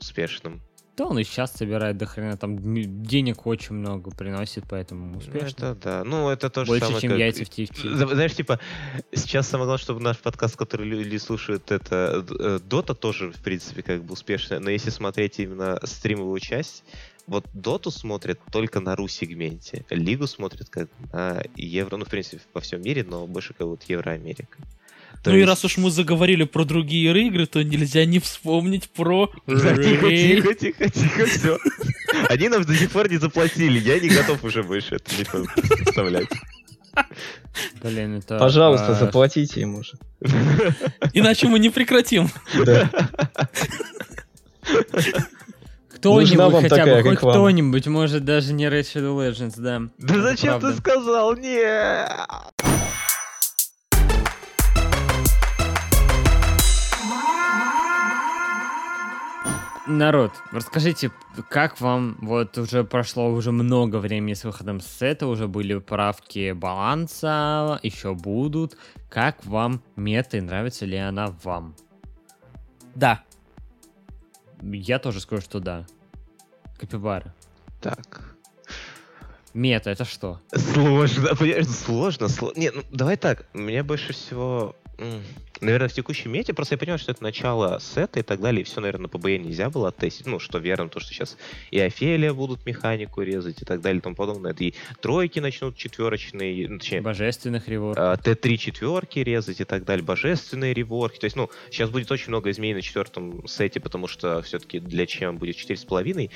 успешным. Да, он и сейчас собирает до хрена, там денег очень много приносит, поэтому Ну, успешно. Это да. Ну, это то же Больше, самое, чем как- яйца в TFT. Зна- Знаешь, типа, сейчас самое главное, чтобы наш подкаст, который люди слушают, это э, Дота тоже, в принципе, как бы успешная. Но если смотреть именно стримовую часть, вот Доту смотрят только на ру-сегменте. Лигу смотрят как на евро, ну, в принципе, во всем мире, но больше как вот Евроамерика. То ну и есть- раз уж мы заговорили про другие игры, то нельзя не вспомнить про Тихо, тихо, тихо, тихо, все. Они нам до сих пор не заплатили, я не готов уже больше это не представлять. Блин, это... Пожалуйста, а, заплатите ему же. Иначе мы не прекратим. Да. Кто-нибудь хотя такая бы, хоть кто-нибудь, может даже не Shadow Legends, да. Да Это зачем правда. ты сказал? Нет! Народ, расскажите, как вам, вот уже прошло уже много времени с выходом сета, уже были правки баланса, еще будут. Как вам мета и нравится ли она вам? Да. Я тоже скажу, что да. Капибара. Так. Мета, это что? Сложно, понимаешь, сложно, сложно. Не, ну давай так, мне больше всего, наверное, в текущей мете, просто я понимаю, что это начало сета и так далее, и все, наверное, на ПБЕ нельзя было оттестить, ну, что верно, то, что сейчас и Офелия будут механику резать и так далее и тому подобное, это и тройки начнут четверочные, ну, точнее, Божественных реворд. а, Т3 четверки резать и так далее, божественные реворки. То есть, ну, сейчас будет очень много изменений на четвертом сете, потому что все-таки для чем будет 4,5.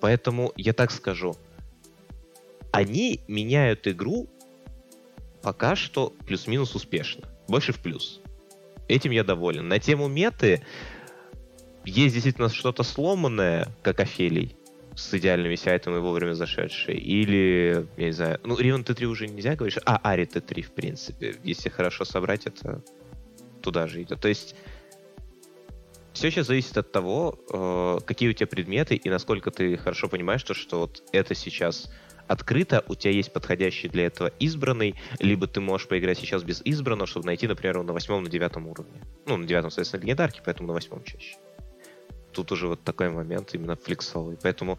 Поэтому я так скажу. Они меняют игру пока что плюс-минус успешно. Больше в плюс. Этим я доволен. На тему меты есть действительно что-то сломанное, как Офелий, с идеальными сайтами вовремя зашедшие. Или, я не знаю, ну, Рион Т3 уже нельзя говорить, а, Ари Т3, в принципе. Если хорошо собрать, это туда же идет. То есть все сейчас зависит от того, э, какие у тебя предметы и насколько ты хорошо понимаешь то, что вот это сейчас открыто, у тебя есть подходящий для этого избранный, либо ты можешь поиграть сейчас без избранного, чтобы найти, например, его на восьмом, на девятом уровне. Ну, на девятом, соответственно, легендарки, поэтому на восьмом чаще. Тут уже вот такой момент именно флексовый. Поэтому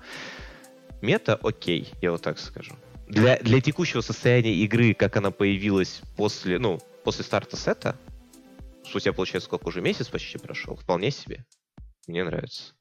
мета окей, я вот так скажу. Для, для текущего состояния игры, как она появилась после, ну, после старта сета, спустя, получается, сколько уже месяц почти прошел, вполне себе. Мне нравится.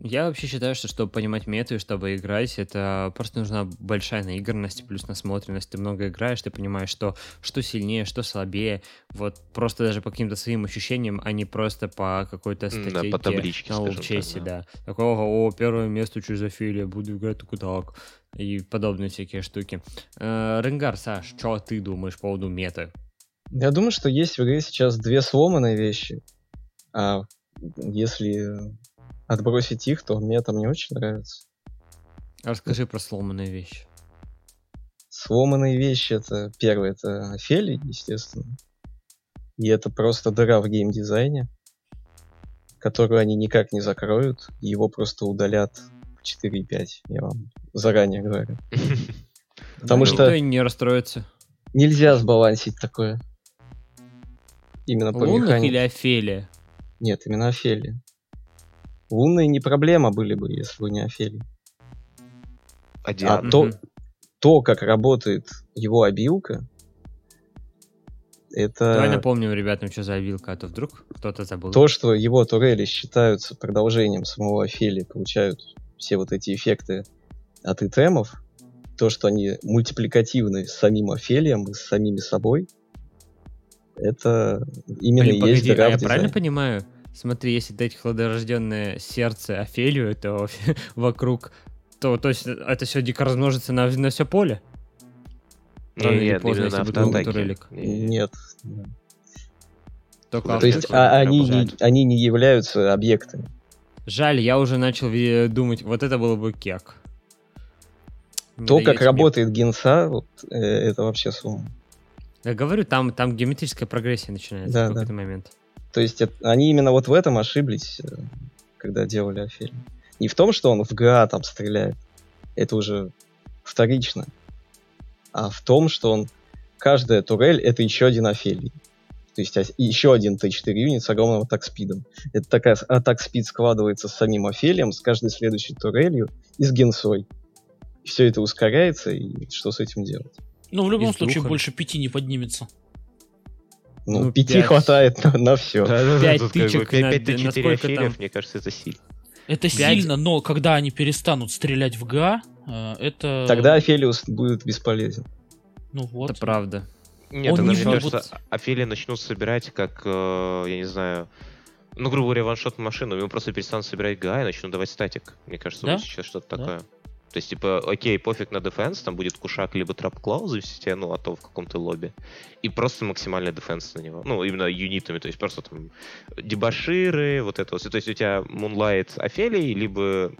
Я вообще считаю, что чтобы понимать мету и чтобы играть, это просто нужна большая наигранность плюс насмотренность. Ты много играешь, ты понимаешь, что, что сильнее, что слабее. Вот просто даже по каким-то своим ощущениям, а не просто по какой-то М, да, статейке по табличке, на так, да. да. Такого, о, первое место чужофилия, буду играть только так. И подобные всякие штуки. Э, Ренгар, Саш, что ты думаешь по поводу меты? Я думаю, что есть в игре сейчас две сломанные вещи. А если отбросить их, то мне там не очень нравится. Расскажи про сломанные вещи. Сломанные вещи это первое, это Офелий, естественно. И это просто дыра в геймдизайне, которую они никак не закроют. Его просто удалят в 4.5, я вам заранее говорю. Потому что- не расстроится. Нельзя сбалансить такое. Именно по Лунных или Офелия? Нет, именно Офелия. Лунные не проблема были бы, если бы не Офелия. А А то, то, как работает его обилка, это Давай напомним ребятам, что за вилка, а то вдруг кто-то забыл. то, что его турели считаются продолжением самого Офелии, получают все вот эти эффекты от итемов, то, что они мультипликативны с самим Офелием и с самими собой, это именно Блин, и есть погоди, а я правильно понимаю? Смотри, если дать хладорожденное сердце Офелию, то вокруг, то, то есть это все дико размножится на, на все поле? Рано или Нет, поздно, именно если будет. Нет. Только То есть а- они, не, они не являются объектами. Жаль, я уже начал думать, вот это было бы кек. То, даю как тебе. работает генса, вот, э, это вообще слом. Я говорю, там, там геометрическая прогрессия начинается Да, в да. какой-то момент. То есть это- они именно вот в этом ошиблись, э, когда делали Офелию. Не в том, что он в ГА там стреляет, это уже вторично, а в том, что он каждая турель это еще один Офелий. То есть ос- еще один Т4 юнит с огромным атак спидом. Это такая атак спид складывается с самим Офелием, с каждой следующей турелью и с генсой. Все это ускоряется, и что с этим делать? Ну, в любом И случае, духами. больше пяти не поднимется. Ну, Ну, пяти пять. хватает на, на все. Пять тычек на- на сколько там? мне кажется, это сильно. Это Пять. сильно, но когда они перестанут стрелять в ГА, э, это... Тогда Офелиус будет бесполезен. Ну вот. Это правда. Нет, Он тогда, не мне будет- кажется, Офелия начнут собирать как, э, я не знаю, ну, грубо говоря, ваншот машину, ему просто перестанут собирать ГА и начнут давать статик. Мне кажется, Да? вот сейчас что-то Да. такое. То есть, типа, окей, пофиг на дефенс, там будет кушак либо трап клау зависите, ну, а то в каком-то лобби. И просто максимальный defense на него. Ну, именно юнитами, то есть просто там дебоширы, вот это вот. То есть у тебя Moonlight Афелий, либо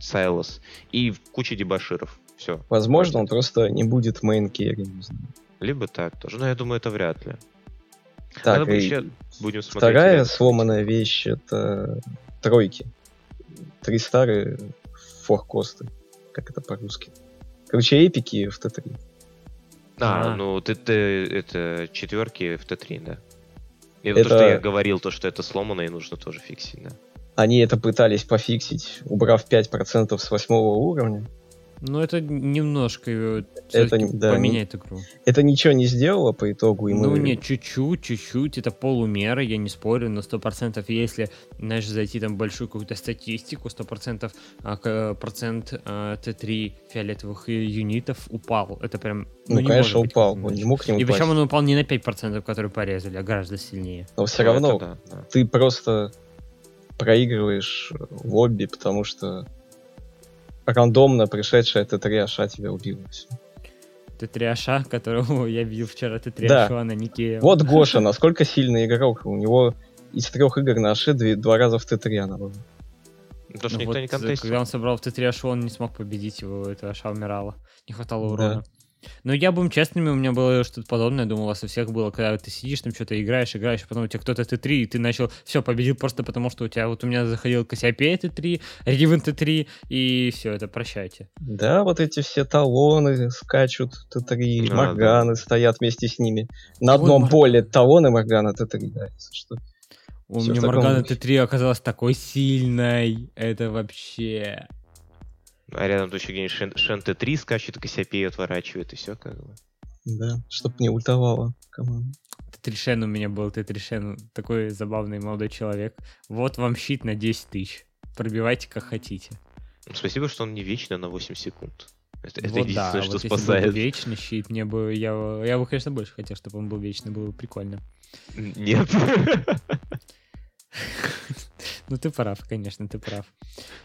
Сайлас, и куча дебоширов. Все. Возможно, он просто не будет main carry. Либо так тоже. Но я думаю, это вряд ли. Так, Надо и еще будем смотреть. вторая реально. сломанная вещь это тройки. Три star овые four-cost ы. Как это по-русски? Короче, эпики в Т3. А, А. ну ты, ты это четверки в Т3, да. И Это- то, что я говорил, то, что это сломано, и нужно тоже фиксить, да. Они это пытались пофиксить, убрав 5% с восьмого уровня. Ну, это немножко э, Это не- да, поменяет игру. Это ничего не сделало по итогу. И мы... Ну, нет, чуть-чуть, чуть-чуть, это полумера, я не спорю, но сто процентов, если, знаешь, зайти там большую какую-то статистику, сто процентов а, к- процент а, Т3 фиолетовых э, юнитов упал. Это прям, Ну, не конечно, быть упал. Он не мог не И упасть. причем он упал не на 5%, которые порезали, а гораздо сильнее. Но все Ну, равно это да, да. ты просто проигрываешь лобби, потому что рандомно пришедшая Т3 Аша тебя убила. всё. Т3 Аша, которого я видел вчера, Т3 Да. На Нике. Вот Гоша, насколько сильный игрок. У него из трех игр на Аше две- два раза в Т3 она была. Ну, Потому что Ну никто вот, не э, контестил. Когда он собрал в Т3 Ашу, он не смог победить его, это Аша умирала. Не хватало Да. Но я будем честными, у меня было что-то подобное, думал, у вас у всех было, когда ты сидишь там что-то играешь, играешь, а потом у тебя кто-то Т3, и ты начал, все, победил просто потому, что у тебя, вот у меня заходил Кассиопея Т3, Ривен Т3, и все, это прощайте. Да, вот эти все талоны скачут Т3, Да, Морганы стоят вместе с ними. На Ой, одном Мор- поле талоны Моргана Т3, да, если что. У Всё в меня Моргана духе. Т3 оказалась такой сильной, это вообще... А рядом тут еще где-нибудь Шен, Шен Т3 скачет, Кассиопею отворачивает, и все как бы. Да, чтоб не ультовала команда. Т3 Шен у меня был, Т3 Шен, такой забавный молодой человек. Вот вам щит на 10 тысяч. пробивайте как хотите. Спасибо, что он не вечно на 8 секунд. Это, это вот единственное, да, что вот если бы спасает. вечный щит, мне бы, я, я бы, конечно, больше хотел, чтобы он был вечный, было бы прикольно. Нет. Ну ты прав, конечно, ты прав.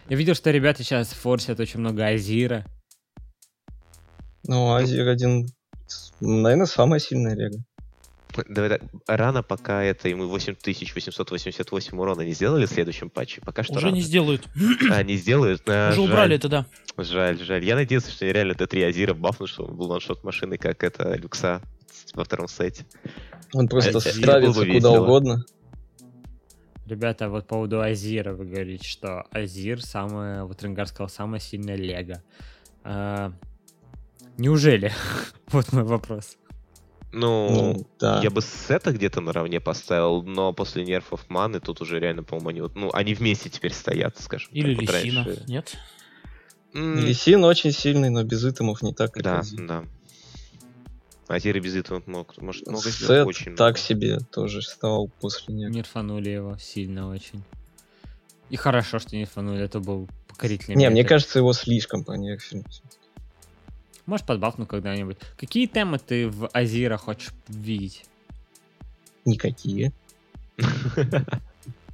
Я видел, что ребята сейчас форсят очень много Азира. Ну, Азир один, наверное, самая сильная лего. Давай так, рано пока это ему 8888 урона не сделали в следующем патче. Пока что Уже рано. не сделают. А, не сделают? А, Уже жаль. убрали это, да. Жаль, жаль. Я надеялся, что реально Т3 Азира бафнут, что он был ваншот машины, как это Люкса во втором сете. Он просто было бы куда весело. угодно. Ребята, вот по поводу Азира вы говорите, что Азир самая, вот Ренгар сказал, самая сильная лего. А, неужели? вот мой вопрос. Ну, Ну, да. я бы сета где-то наравне поставил, но после нерфов маны тут уже реально, по-моему, они вот, ну, они вместе теперь стоят, скажем. Или так, вот Лисина. раньше. Нет? М, Лисин очень сильный, но без итемов не так, как Да, Азир. да. Азир и без этого мог, может, много сделать Сет очень так много. себе тоже стал после него. Нерфанули его сильно очень. И хорошо, что нерфанули, это был покорительный Не, мне метод. кажется, его слишком понерфили. Может, подбафну когда-нибудь. Какие темы ты в Азира хочешь видеть? Никакие.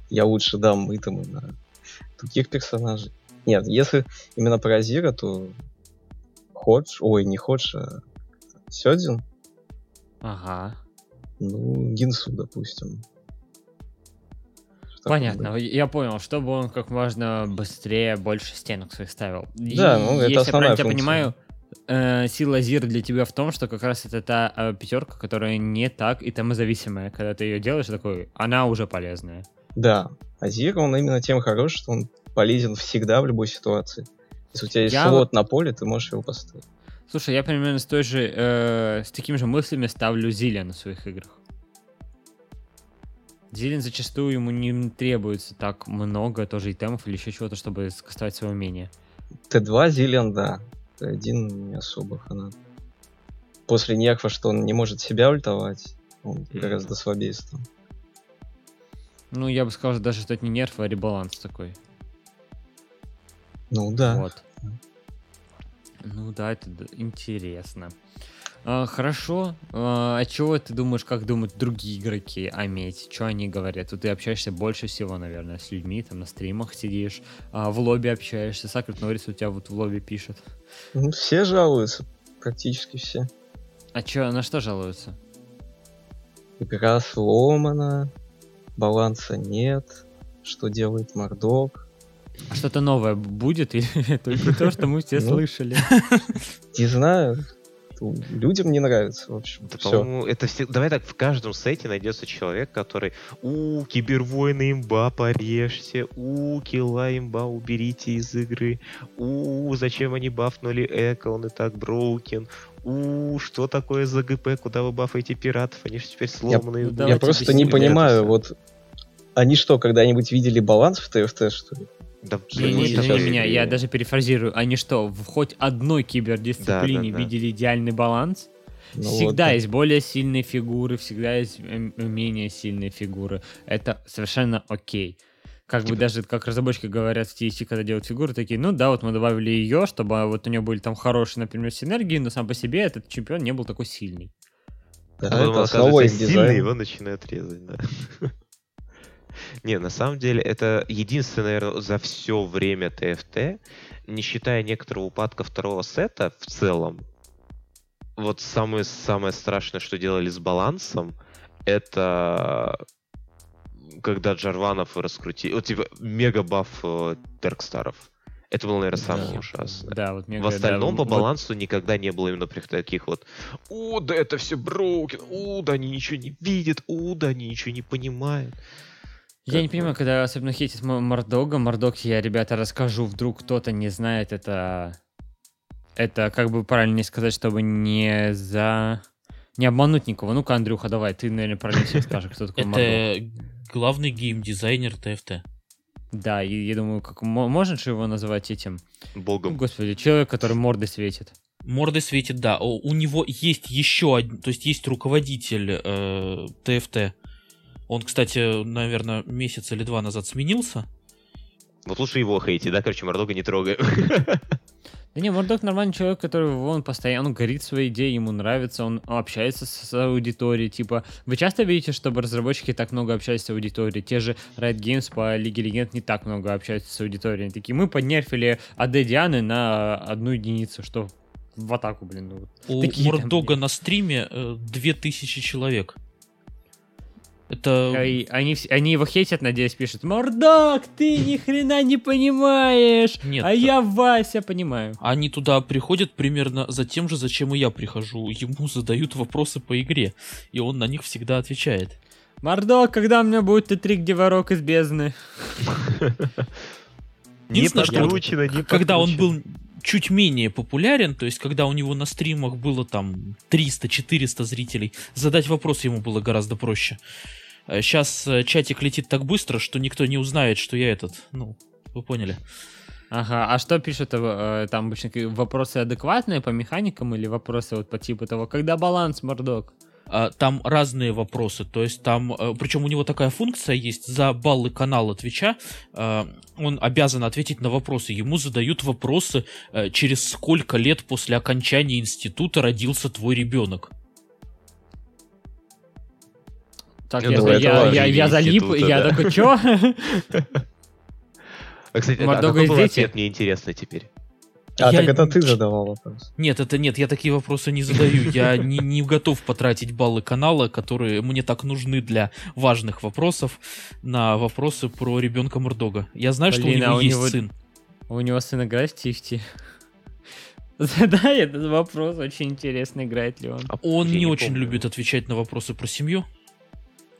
Я лучше дам итемы на других персонажей. Нет, если именно про Азира, то Ходж, ой, не Ходж, а Сёдзин, Ага. ну, Гинсу, допустим. Что Понятно, такое? я понял, чтобы он как можно быстрее больше стенок своих ставил. Да, ну, это Если я правильно тебя понимаю, э, сила Зира для тебя в том, что как раз это та э, пятерка, которая не так и зависимая. Когда ты ее делаешь, такой, она уже полезная. Да, Азир, он именно тем хорош, что он полезен всегда в любой ситуации. Если у тебя есть Я слот на поле, ты можешь его поставить. Слушай, я примерно с той же, э, с такими же мыслями ставлю Зиля на своих играх. Зилин зачастую ему не требуется так много тоже итемов или еще чего-то, чтобы скастовать свое умение. Т2 Зилиан, да. Т1 не особо фанат. После нерфа, что он не может себя ультовать, он Мгм. гораздо слабее стал. Ну, я бы сказал даже, что это не нерф, а ребаланс такой. Ну да. Вот. Ну да, это интересно. А, хорошо. А, а чего ты думаешь, как думают другие игроки о мете? Что они говорят? Вот ты общаешься больше всего, наверное, с людьми, там на стримах сидишь, а, в лобби общаешься. Сакрет Норрис у тебя вот в лобби пишет. Ну, все жалуются, практически все. А чё, на что жалуются? Игра сломана, баланса нет, что делает Мордок. А что-то новое будет или не то, что мы все Ну. слышали? Не знаю, ну, людям не нравится, в общем. Да, Все. по-моему, это все... Давай так, в каждом сете найдется человек, который у кибервойны имба, порежьте, у килла имба, уберите из игры, у зачем они бафнули эко, он и так броукен, у что такое за ГП, куда вы бафаете пиратов, они же теперь сломанные. ну, будут». давайте Я просто не понимаю, вот они что, когда-нибудь видели баланс в ТФТ, что ли? Да, Не, не, извини даже- меня, я даже перефразирую. Они что, в хоть одной кибердисциплине Да, да, да. видели идеальный баланс? Ну всегда вот, да. есть более сильные фигуры, всегда есть менее сильные фигуры. Это совершенно окей. Как бы Типа- даже как разработчики говорят в TSC, когда делают фигуры, такие, ну да, вот мы добавили ее, чтобы вот у нее были там хорошие, например, синергии, но сам по себе этот чемпион не был такой сильный. Да, А это он основой их сильный, его начинают резать, да. Не, на самом деле, это единственное, наверное, за все время ТФТ, не считая некоторого упадка второго сета в целом, вот самое, самое страшное, что делали с балансом, это когда Джарванов раскрутили, вот типа мега баф э. Это было, наверное, самое Да. ужасное. Да, вот мне В говорят, да, остальном по вот- балансу никогда не было именно таких вот «О, да это все броукен, о, да они ничего не видят, о, да они ничего не понимают». Я не понимаю, когда особенно хейтит Мордога. Мордог, я, ребята, расскажу, вдруг кто-то не знает, это... Это как бы правильнее сказать, чтобы не за... Не обмануть никого. Ну-ка, Андрюха, давай, ты, наверное, правильно всем скажешь, кто такой Мордог. Это главный геймдизайнер ТФТ. Да, и я думаю, как мо- можно же его называть этим? Ну, Богом. господи, человек, который мордой светит. Мордой светит, да. У него есть еще один, то есть есть руководитель э, ТФТ. Он, кстати, наверное, месяц или два назад сменился. Вот лучше его хейти, да, короче, Мордога не трогаем. Да не, Мордок нормальный человек, который он постоянно горит своей идеей, ему нравится, он общается с, с аудиторией. Типа, вы часто видите, чтобы разработчики так много общаются с аудиторией? Те же Riot Games по Лиге Легенд не так много общаются с аудиторией. Они такие, мы поднерфили АД Дианы на одну единицу, что в атаку, блин. Ну, У там, Мордога блин. на стриме э, 2000 человек. Это... И они, они его хейтят, надеюсь, пишут, Мордок, ты ни хрена не понимаешь, Нет, а я Вася понимаю. Они туда приходят примерно за тем же, зачем и я прихожу. Ему задают вопросы по игре, и он на них всегда отвечает. Мордок, когда у меня будет Т3, где ворок из бездны? Не подкручено, не Когда он был чуть менее популярен, то есть когда у него на стримах было там 300-400 зрителей, задать вопрос ему было гораздо проще. Сейчас чатик летит так быстро, что никто не узнает, что я этот, ну, вы поняли. Ага, а что пишут э, там обычно вопросы адекватные по механикам или вопросы вот по типу того, когда баланс, Мордок? А, Там разные вопросы, то есть там, причем у него такая функция есть, за баллы канала Твича э, он обязан ответить на вопросы. Ему задают вопросы, э, через сколько лет после окончания института родился твой ребенок. Так, я, я, я, я для залип, я да. такой, чё? А, кстати, а Мордога какой из был дети? ответ, мне интересно теперь. А, Я так это ты задавал вопрос. Нет, это нет, я такие вопросы не задаю. Я не, не готов потратить баллы канала, которые мне так нужны для важных вопросов, на вопросы про ребенка Мурдога. Я знаю, что у Блин, него а у есть него- сын. У него сын играет в Тифти. Задай этот вопрос, очень интересно, играет ли он. Он я не, очень помню. любит отвечать на вопросы про семью.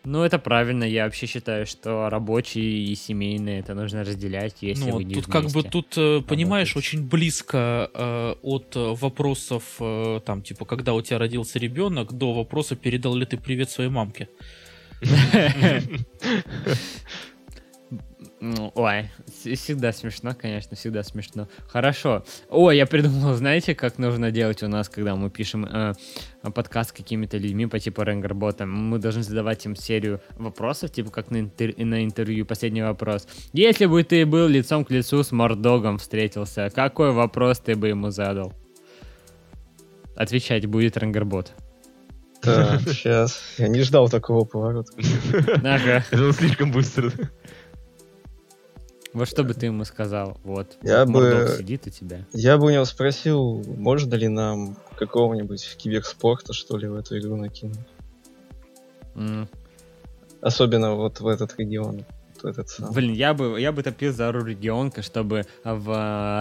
Ну, это правильно, я вообще считаю, что рабочие и семейные это нужно разделять, если ну, вы не тут как бы тут, э, понимаешь, работаете. очень близко э, от э, вопросов, э, там, типа, когда у тебя родился ребенок, до вопроса, передал ли ты привет своей мамке. Ну, Ой, всегда смешно, конечно, всегда смешно. Хорошо. Ой, я придумал, знаете, как нужно делать у нас, когда мы пишем э, подкаст с какими-то людьми по типу Ренгарбота? Мы должны задавать им серию вопросов, типа как на, интер- на интервью. Последний вопрос. Если бы ты был лицом к лицу с Мордогом встретился, какой вопрос ты бы ему задал? Отвечать будет Ренгарбот. Так, сейчас. Я не ждал такого поворота. Ага. Это слишком быстро. Вот что бы ты ему сказал? Вот. Я бы- сидит у тебя. Я бы у него спросил, можно ли нам какого-нибудь киберспорта, что ли, в эту игру накинуть. М. Особенно вот в этот регион. В этот сам. Блин, я бы, я бы топил за Ару регионка, чтобы в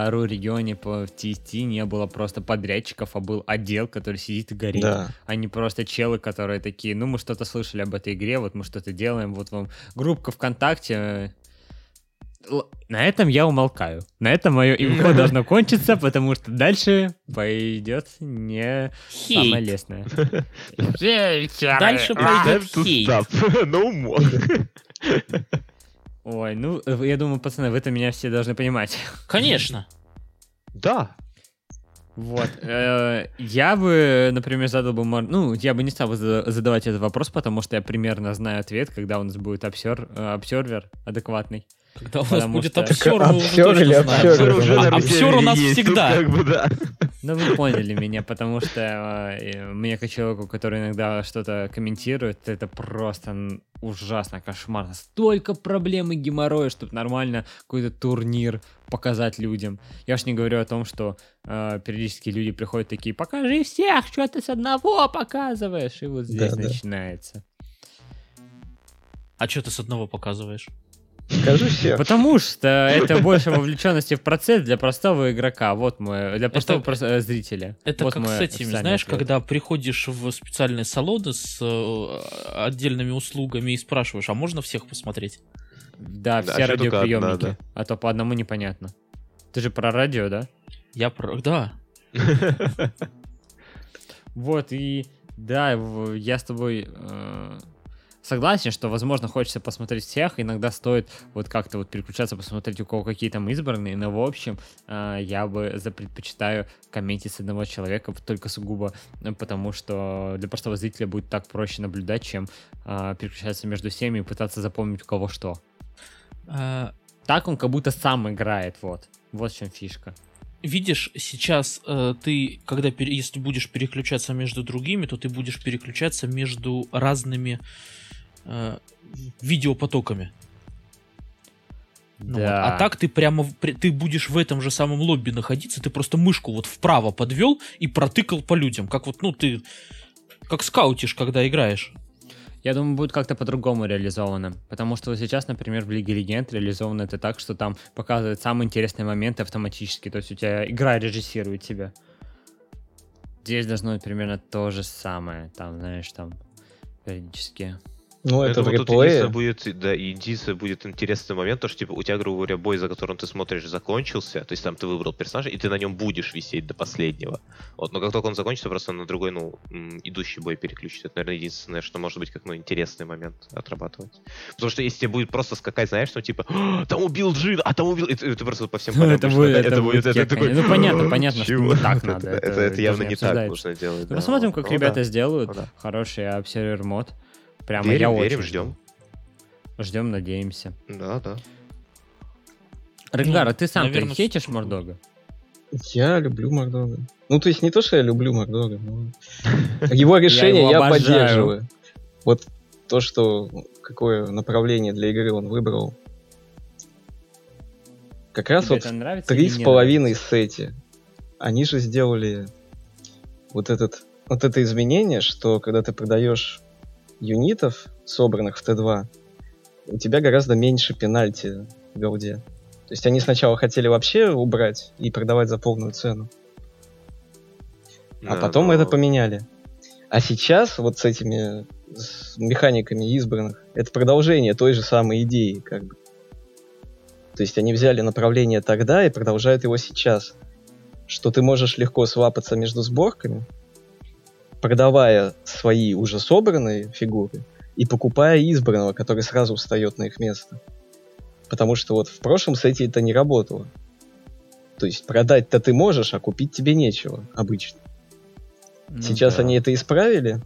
Ару регионе по TST не было просто подрядчиков, а был отдел, который сидит и горит. Да. А не просто челы, которые такие, ну мы что-то слышали об этой игре, вот мы что-то делаем, вот вам группка ВКонтакте. На этом я умолкаю. На этом мое инфо должно кончиться, потому что дальше пойдет не самое лестное. Дальше пойдет Time to хейт. No more. Ой, ну, э, я думаю, пацаны, вы-то меня все должны понимать. Конечно. Да. Вот. э, Я бы, например, задал бы... мор- Ну, я бы не стал задавать этот вопрос, потому что я примерно знаю ответ, когда у нас будет обсер- э, обсервер адекватный. Когда у нас Потому будет что- обсер, мы уже точно знаем. обсер? Уже А у нас есть, всегда. как бы, да. Ну, вы поняли меня, потому что э, мне, как человеку, который иногда что-то комментирует, это просто ужасно, кошмарно. Столько проблем и геморроя, чтобы нормально какой-то турнир показать людям. Я ж не говорю о том, что э, периодически люди приходят такие, покажи всех, что ты с одного показываешь. И вот здесь Да-да. начинается. А что ты с одного показываешь? Скажи всех. Потому что это больше вовлеченности в процесс для простого игрока. Вот мой, для простого Это- прос- э, зрителя. Это Вот как с этими, знаешь, ответ. когда приходишь в специальные салоны с э, отдельными услугами и спрашиваешь, а можно всех посмотреть? Да, Да, все только одна, радиоприемники. да. А то по одному непонятно. Ты же про радио, да? Я про... Да. Вот, и да, я с тобой э, согласен, что, возможно, хочется посмотреть всех. Иногда стоит вот как-то вот переключаться, посмотреть, у кого какие там избранные. Но, в общем, э, я бы за предпочитаю комментить с одного человека только сугубо э, потому, что для простого зрителя будет так проще наблюдать, чем э, переключаться между всеми и пытаться запомнить, у кого что. А, Так он как будто сам играет, вот. Вот в чем фишка. Видишь, сейчас э, ты, когда если будешь переключаться между другими, то ты будешь переключаться между разными э, видеопотоками. Ну вот. А так ты прямо ты будешь в этом же самом лобби находиться, ты просто мышку вот вправо подвел и протыкал по людям, как вот ну ты как скаутишь, когда играешь. Я думаю, будет как-то по-другому реализовано. Потому что вот сейчас, например, в Лиге Легенд реализовано это так, что там показывают самые интересные моменты автоматически. То есть у тебя игра режиссирует тебя. Здесь должно быть примерно то же самое. Там, знаешь, там периодически. Ну, это в думаю, тут реплее. единственное будет, да, единственное будет интересный момент, то, что, типа, у тебя, грубо говоря, бой, за которым ты смотришь, закончился, то есть там ты выбрал персонажа, и ты на нем будешь висеть до последнего. Вот, но как только он закончится, просто на другой, ну, идущий бой переключится. Это, наверное, единственное, что может быть как, ну, интересный момент отрабатывать. Потому что если тебе будет просто скакать, знаешь, ну, типа, «А, там убил Джин, а там убил... И ты, ты просто по всем полям Это будет- это будет это такой. Ну, понятно, понятно, что не так надо, Это явно не так нужно делать. Ну, посмотрим, как Ну, ребята сделают. Ну. Хороший обсервер мод. Прямо Верим, я верим, очень ждем. Ждем, надеемся. Да, да. Регар, а ты сам наверно, ты хейтишь. Мордога? Я люблю Мордога. Ну, то есть не то, что я люблю Мордога, но... Его решение его я поддерживаю. Вот то, что какое направление для игры он выбрал. Как раз Тебе вот три с половиной сети. Они же сделали вот этот вот это изменение, что когда ты продаешь юнитов, собранных в Т2, у тебя гораздо меньше пенальти в голде. То есть они сначала хотели вообще убрать и продавать за полную цену, а Да, потом но- это поменяли. А сейчас вот с этими с механиками избранных, это продолжение той же самой идеи, как бы. То есть они взяли направление тогда и продолжают его сейчас. Что ты можешь легко свапаться между сборками, продавая свои уже собранные фигуры и покупая избранного, который сразу встает на их место. Потому что вот в прошлом сете это не работало. То есть продать-то ты можешь, а купить тебе нечего обычно. Ну Сейчас да. они это исправили,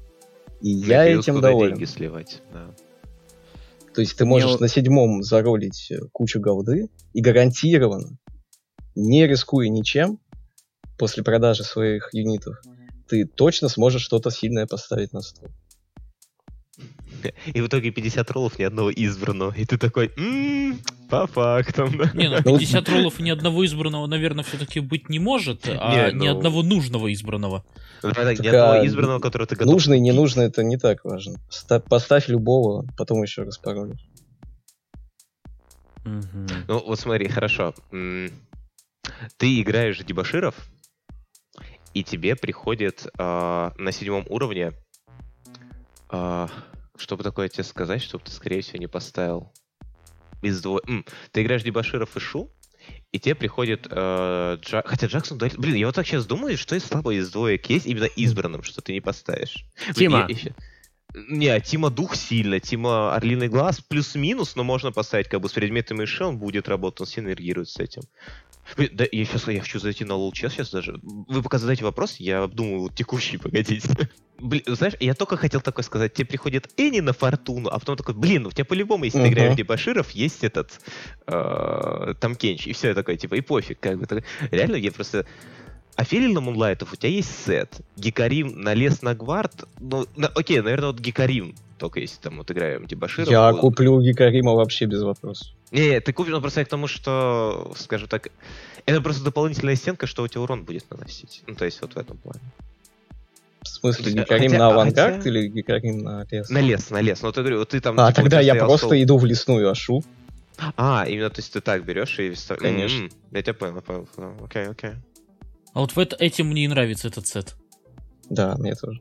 и Мне я этим куда доволен. деньги сливать, да. То есть ты Мне можешь вот- на седьмом заролить э, кучу голды и гарантированно, не рискуя ничем, после продажи своих юнитов, ты точно сможешь что-то сильное поставить на стол. И в итоге 50 роллов ни одного избранного. И ты такой, «М, по фактам, да. Не, ну Ну, 50 роллов и ни одного избранного, наверное, все-таки быть не может, а Не, ни ну- одного нужного избранного. Ну, давай так, Ни Так, одного а избранного, которого ты готов Нужный, не нужный, это не так важно. Ста- поставь любого, потом еще раз паролишь. Мгм. Ну, вот смотри, хорошо. Ты играешь дебаширов, и тебе приходит а, на седьмом уровне... а, Чтобы такое тебе сказать, чтобы ты, скорее всего, не поставил из двое... М, Ты играешь дебаширов и шу, и тебе приходит э, Джа- Хотя Джаксон ударит... Блин, я вот так сейчас думаю, что из слабо из двоек есть именно избранным, что ты не поставишь. Блин, Тима. я ещё- Не, Тима дух сильно, Тима орлиный глаз плюс-минус, но можно поставить как бы с предметами еще, он будет работать, он синергирует с этим. Да, я сейчас я хочу зайти на лол чес сейчас даже. Вы пока задайте вопрос, я обдумываю вот текущий, погодите. Блин, знаешь, я только хотел такое сказать, тебе приходит Энни на фортуну, а потом такой, блин, у тебя по-любому, если ты Мгм. играешь в дебаширов, есть этот э, там Кенч, и все, я такой, типа, и пофиг, как бы. так. Реально, я просто... А Филин на Мунлайтов у тебя есть сет. Гикарим на лес на гвард. Ну, на- окей, наверное, вот Гикарим. Только если там вот играем дебаширов. Я вот. куплю Гикарима вообще без вопросов. Не, ты купишь, но просто я к тому, что, скажем так, это просто дополнительная стенка, что у тебя урон будет наносить. Ну, то есть вот в этом плане. В смысле, Гикарим хотя- на а авангард хотя- или Гикарим на лес? На лес, на лес. Ну, ты говорю, вот ты там... А, типа, тогда я просто стол. иду в лесную ашу. А, именно, то есть ты так берешь и... Конечно. М, Я тебя понял, понял, понял. Окей, окей. А вот в это, этим мне и нравится этот сет. Да, мне тоже.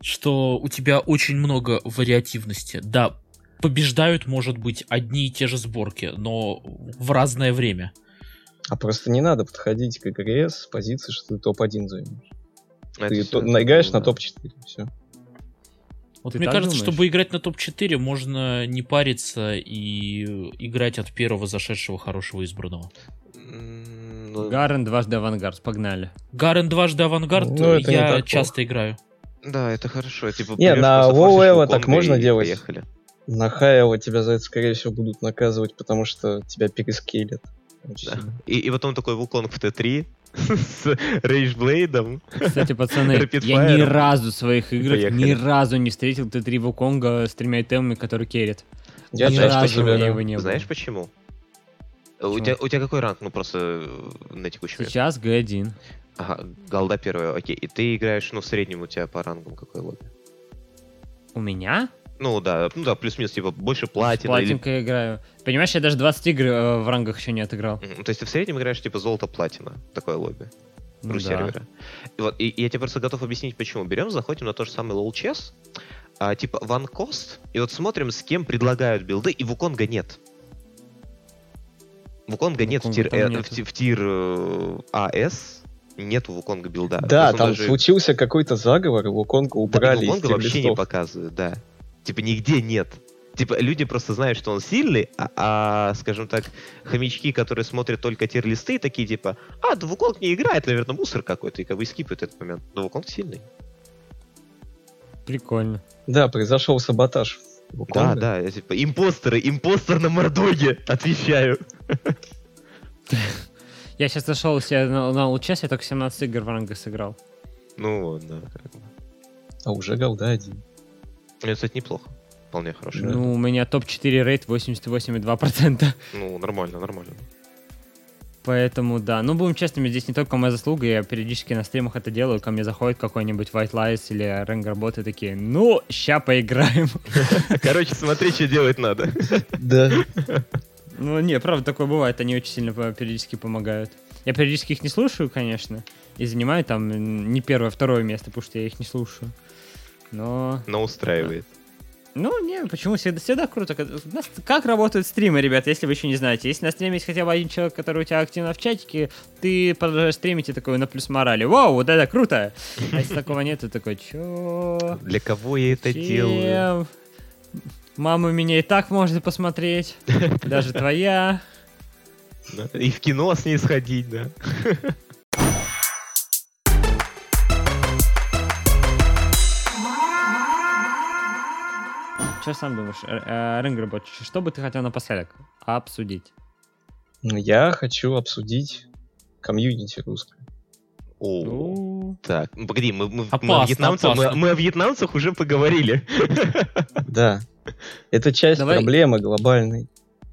Что у тебя очень много вариативности. Да, побеждают, может быть, одни и те же сборки, но в разное время. А просто не надо подходить к игре с позиции, что ты топ-1 займешь. Это Ты всё, то- это играешь было, на да. топ-4, все. Вот Ты мне кажется, думаешь? чтобы играть на топ-4, можно не париться и играть от первого зашедшего хорошего избранного. Ну, Гарен дважды авангард, погнали. Гарен дважды авангард Ну, я часто играю. Да, это хорошо. Типа, Не, на low так можно делать. Поехали. На high elo тебя за это, скорее всего, будут наказывать, потому что тебя перескейлят. Да. И, и потом такой Вуконг в Т3 с Rageblade ом. Кстати, пацаны, я ни разу в своих играх ни разу не встретил Т3 Вуконга с тремя итемами, который керит. Я ни знаешь, разу почему у его не было. Знаешь почему? У Почему? тебя, у тебя какой ранг? Ну, просто э, на текущий момент. Сейчас Г1. Ага, голда первая, окей. И ты играешь, ну, в среднем у тебя по рангам какой лобби? У меня? Ну, да, ну да, плюс-минус, типа, больше платина или... Платинка играю. Понимаешь, я даже 20 игр э, в рангах еще не отыграл. Мгм, То есть ты в среднем играешь, типа, золото-платина, такое лобби. Ну да. сервера. И, вот, и, и я тебе просто готов объяснить, почему. Берем, заходим на тот же самый LoL Chess, а, типа One Cost, и вот смотрим, с кем предлагают билды, и Вуконга нет. Вуконга нет в Вуконга тир, э, в, ти- в тир э, АС, нету Вуконга билда. Да, там даже- случился какой-то заговор, Да, и убрали из Вуконга вообще не тирлистов. показывают, да. Типа нигде нет. Типа люди просто знают, что он сильный, а, а, скажем так, хомячки, которые смотрят только тир-листы, такие типа, а, да Вуконг не играет, наверное, мусор какой-то, и как бы скипают этот момент. Но Вуконг сильный. Прикольно. Да, произошел саботаж. Да, Вуконга. да, я, типа, импостеры, импостер на Мордоге, отвечаю. Я сейчас зашел себе на, на Лучас, я только 17 игр в рангах сыграл. Ну, вот, да. А уже голда один. Ну, Это, кстати, неплохо. Вполне хороший. Да. рейд. Ну, у меня топ-4 рейд 88,2%. Ну, нормально, нормально. Поэтому, да. Ну, будем честными, здесь не только моя заслуга, я периодически на стримах это делаю, ко мне заходит какой-нибудь White Lies или Ranger Bot и такие, ну, ща поиграем. Короче, смотри, что делать надо. Да. Ну, не, правда, такое бывает, они очень сильно периодически помогают. Я периодически их не слушаю, конечно, и занимаю там не первое, а второе место, потому что я их не слушаю. Но, Но устраивает. ну, не, почему всегда, всегда круто. Как работают стримы, ребят, если вы еще не знаете? Если на стриме есть хотя бы один человек, который у тебя активно в чатике, ты продолжаешь стримить и такой на плюс морали. Вау, вот это круто! А если такого нет, ты такой, чё? Для кого я это делаю? Мама меня и так может посмотреть, даже твоя. И в кино с ней сходить, да. Что сам думаешь, Рингербот, что бы ты хотел напоследок обсудить? Я хочу обсудить комьюнити русское. О, Ну, так, ну, погоди, мы, мы, мы, Опасно, о вьетнамцах, мы, мы о вьетнамцах уже поговорили. Да. Это часть Давай. проблемы глобальной.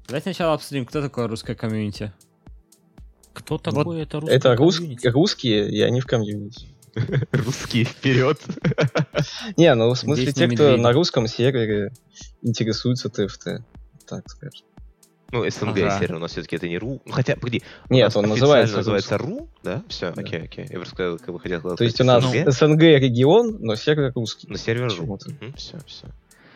Давай сначала обсудим, кто такое русское комьюнити. Кто такой это русский Это рус- русские, и они в комьюнити. Русские вперед. Не, ну в смысле те, кто на русском сервере интересуются ТФТ. Так скажем. Ну, СНГ Ага. сервер у нас все-таки это не РУ. Ну, хотя, погоди. Нет, он официально называется называется РУ, да? Все, Да. окей, окей. Я просто сказал, как бы хотел сказать. То есть у нас СНГ, СНГ регион, но сервер русский. но сервер РУ. Почему-то. Все, все.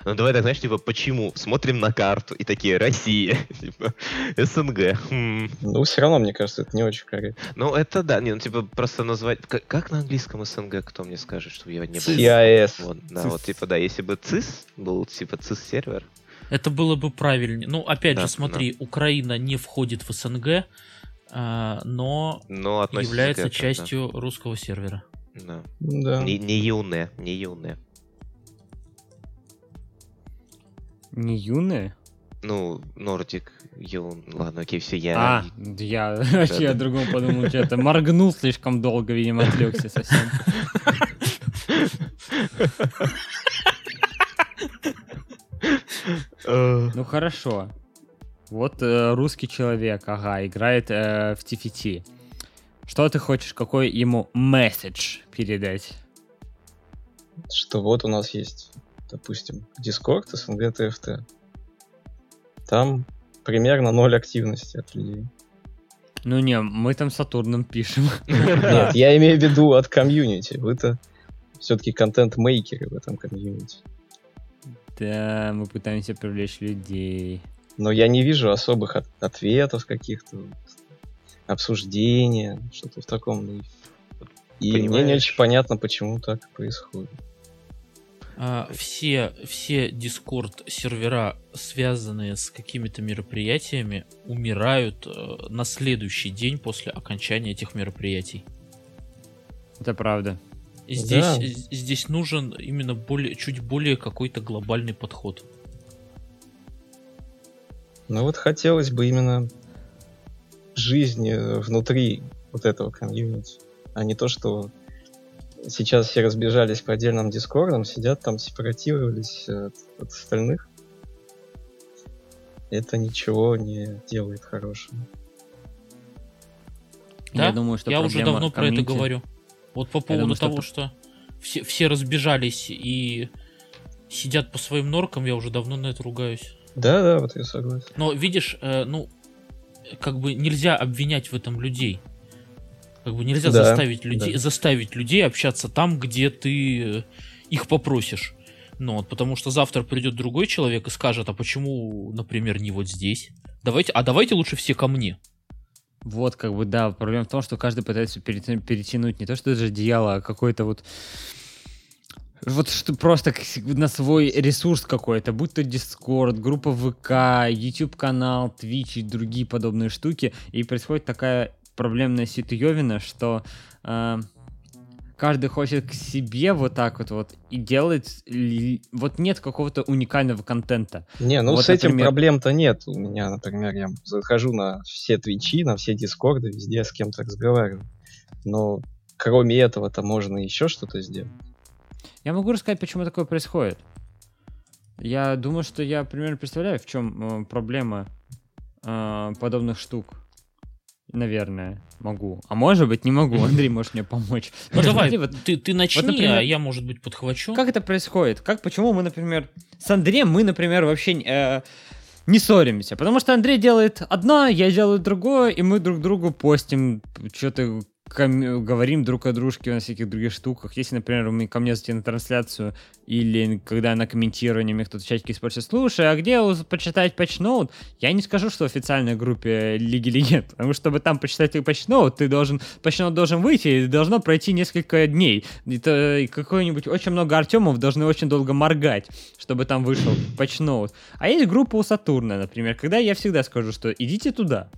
Ну, давай так, знаешь, типа, почему? Смотрим на карту и такие, Россия, типа, СНГ. Хм. Ну, все равно, мне кажется, это не очень корректно. Ну, это да, не, ну, типа, просто назвать... Как, как на английском СНГ, кто мне скажет, чтобы я не был? CIS. Вот, да, Цис. вот, типа, да, если бы ЦИС был, типа, ЦИС-сервер, Это было бы правильнее. Ну, опять Да, же, смотри, Украина не входит в СНГ, а, но но является этому, да. частью русского сервера. Да. Да. Не, не юне, не юне. Не юные? Ну, Нордик, Юн, ладно, окей, все я. А, да я вообще о другом подумал, что-то моргнул слишком долго, видимо, отвлекся совсем. Э, Ну хорошо. Вот э, русский человек, ага, играет э, в TFT. Что ты хочешь, какой ему месседж передать? Что вот у нас есть, допустим, Discord, СНГ, ТФТ. Там примерно ноль активности от людей. Ну не, мы там с Сатурном пишем. Нет, я имею в виду от комьюнити. Вы-то все-таки контент-мейкеры в этом комьюнити. Да, мы пытаемся привлечь людей. Но я не вижу особых от- ответов каких-то, обсуждения, что-то в таком духе. И мне не Понимаешь? очень понятно, почему так происходит. А, все, все Discord сервера, связанные с какими-то мероприятиями, умирают э, на следующий день после окончания этих мероприятий. Это правда. Здесь, Да. здесь нужен именно более, чуть более какой-то глобальный подход. Ну вот хотелось бы именно жизни внутри вот этого комьюнити, а не то, что сейчас все разбежались по отдельным дискордам, сидят там, сепаратировались от, от остальных. Это ничего не делает хорошего. Да? Я думаю, что Я уже давно про это говорю. Вот по поводу думаю, что того, что все, все разбежались и сидят по своим норкам, я уже давно на это ругаюсь. Да, да, вот я согласен. Но видишь, э, ну, как бы нельзя обвинять в этом людей. Как бы нельзя Да, заставить людей, да. заставить людей общаться там, где ты э, их попросишь. Ну, вот, потому что завтра придет другой человек и скажет, а почему, например, не вот здесь? Давайте, а давайте лучше все ко мне. Вот, как бы, да, проблема в том, что каждый пытается перетянуть не то, что даже одеяло, а какой-то вот вот что просто на свой ресурс какой-то, будь то Discord, группа ВК, YouTube канал, Twitch и другие подобные штуки, и происходит такая проблемная ситуевина, что э, каждый хочет к себе вот так вот вот и делает вот нет какого-то уникального контента. Не, ну Вот, с этим например- проблем-то нет. У меня, например, я захожу на все твичи, на все дискорды, везде с кем-то разговариваю. Но кроме этого-то можно еще что-то сделать. Я могу рассказать, почему такое происходит. Я думаю, что я примерно представляю, в чем э, проблема э, подобных штук. Наверное, могу. А может быть, не могу. Андрей может мне помочь. Ну давай, вот ты, ты начни, например, а я, может быть, подхвачу. как это происходит? Как, почему мы, например, с Андреем мы, например, вообще э, не ссоримся? Потому что Андрей делает одно, я делаю другое, и мы друг другу постим, что-то говорим друг о дружке на всяких других штуках. Если, например, ко мне зайти на трансляцию, или когда на комментировании мне кто-то в чатике спросит, слушай, а где почитать патчноут? Я не скажу, что в официальной группе Лиги Легенд, потому что чтобы там почитать патчноут, ты должен, патчноут должен выйти, и должно пройти несколько дней. Это какой-нибудь, очень много Артемов должны очень долго моргать, чтобы там вышел патчноут. А есть группа у Сатурна, например, когда я всегда скажу, что идите туда.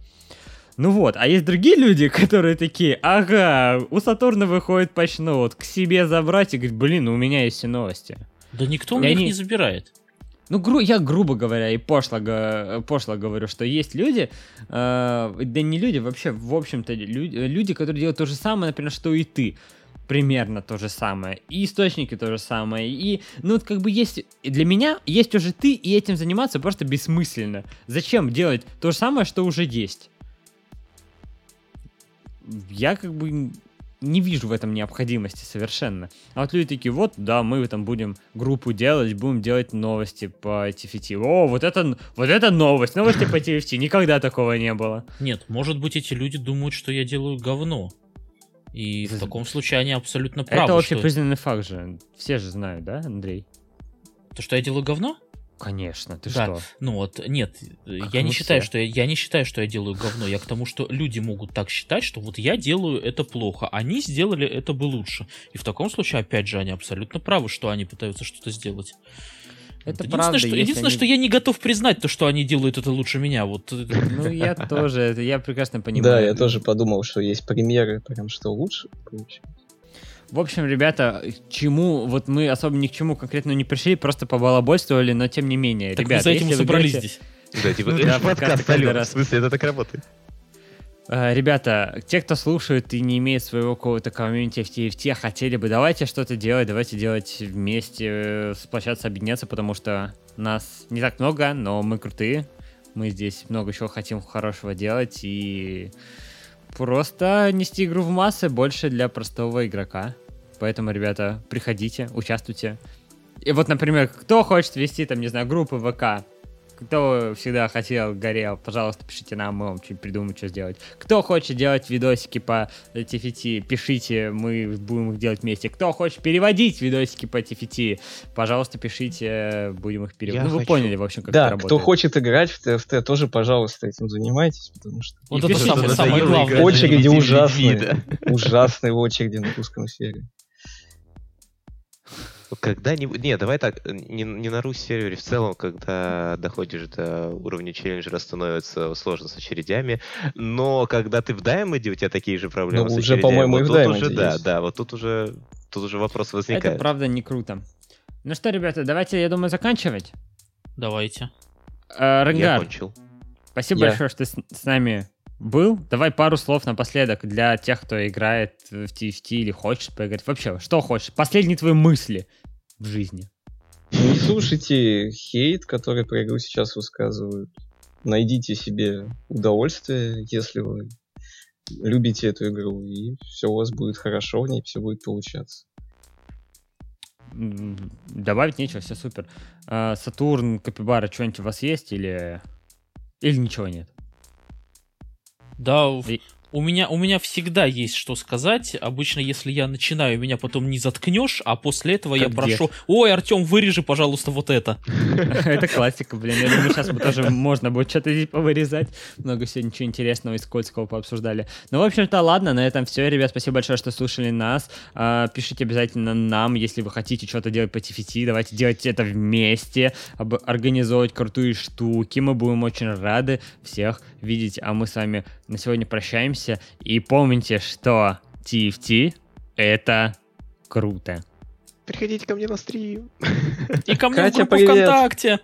Ну вот, а есть другие люди, которые такие, ага, у Сатурна выходит патчноут, к себе забрать и говорить, блин, у меня есть все новости. Да никто И мне их они- не забирает. Ну, гру- я грубо говоря и пошло, пошло говорю, что есть люди, э, да не люди, вообще, в общем-то, лю- люди, которые делают то же самое, например, что и ты. Примерно то же самое. И источники то же самое. И, ну, вот как бы есть... Для меня есть уже ты, и этим заниматься просто бессмысленно. Зачем делать то же самое, что уже есть? Я как бы не вижу в этом необходимости совершенно. А вот люди такие, вот, да, мы там будем группу делать, будем делать новости по TFT. О, вот это, вот это новость, новости по TFT. Никогда такого не было. Нет, может быть, эти люди думают, что я делаю говно. И в таком случае они абсолютно правы. это что- общепризнанный факт же. Все же знают, да, Андрей? То, что я делаю говно? Конечно, ты Да. что? Ну вот, нет, Как я не мы считаю, все. что я, я не считаю, что я делаю говно. Я к тому, что люди могут так считать, что вот я делаю это плохо, они сделали это бы лучше. И в таком случае, опять же, они абсолютно правы, что они пытаются что-то сделать. Это единственное, правда, что, единственное они- что я не готов признать то, что они делают это лучше меня. Вот Ну, я тоже, я прекрасно понимаю. Да, я тоже подумал, что есть примеры, прям что лучше получилось. В общем, ребята, к чему, вот мы особо ни к чему конкретно не пришли, просто побалабольствовали, но тем не менее. так ребята, вы за этим собрались говорите- здесь. Да, типа, Ну это да, подкаст, раз. в смысле, это так работает. Э, Ребята, те, кто слушает и не имеет своего какого-то комьюнити в TFT, а хотели бы, давайте что-то делать, давайте делать вместе, э, сплощаться, объединяться, потому что нас не так много, но мы крутые. Мы здесь много чего хотим хорошего делать и просто нести игру в массы больше для простого игрока. Поэтому, ребята, приходите, участвуйте. И вот, например, кто хочет вести, там, не знаю, группы ВК, кто всегда хотел, горел, пожалуйста, пишите нам, мы вам что-нибудь придумаем, что сделать. Кто хочет делать видосики по TFT, пишите, мы будем их делать вместе. Кто хочет переводить видосики по TFT, пожалуйста, пишите, будем их переводить. Я Ну, вы хочу. поняли, в общем, как да, это кто работает. хочет играть в ТФТ, тоже, пожалуйста, этим занимайтесь, потому что Вот И это пишите, самое, самое главное. Очереди ужасные. ужасные очереди на русском сервере. Когда-нибудь... Не, давай так, не, не на Русь сервере, в целом, когда доходишь до уровня челленджера, становится сложно с очередями, но когда ты в Даймонде, у тебя такие же проблемы Ну, с уже, по-моему, и вот в тут Даймонде уже, да, есть. да, вот тут уже, тут уже вопрос Это возникает. правда не круто. Ну что, ребята, давайте, я думаю, заканчивать. Давайте. Э, Я кончил. Спасибо Я. большое, что с, с нами был. Давай пару слов напоследок для тех, кто играет в TFT или хочет поиграть. Вообще, что хочешь? Последние твои мысли в жизни. Не слушайте хейт, который про игру сейчас высказывают. Найдите себе удовольствие, если вы любите эту игру, и все у вас будет хорошо в ней, все будет получаться. Добавить нечего, все супер. А, Сатурн, Капибара, что-нибудь у вас есть или... Или ничего нет? Да, И- у меня, у меня всегда есть что сказать. Обычно, если я начинаю, меня потом не заткнешь, а после этого я Как прошу, ой, Артем, вырежи, пожалуйста, вот это. Это классика, блин. Я думаю, сейчас тоже можно будет что-то здесь повырезать. Много сегодня ничего интересного и скользкого пообсуждали. Ну, в общем-то, ладно, на этом все, ребят. Спасибо большое, что слушали нас. А, Пишите обязательно нам, если вы хотите что-то делать по TFT. Давайте делать это вместе, организовывать крутые штуки. Мы будем очень рады всех видеть. А мы с вами на сегодня прощаемся. И помните, что TFT — это круто. Приходите ко мне на стрим. И ко мне Катя, в группу привет. ВКонтакте.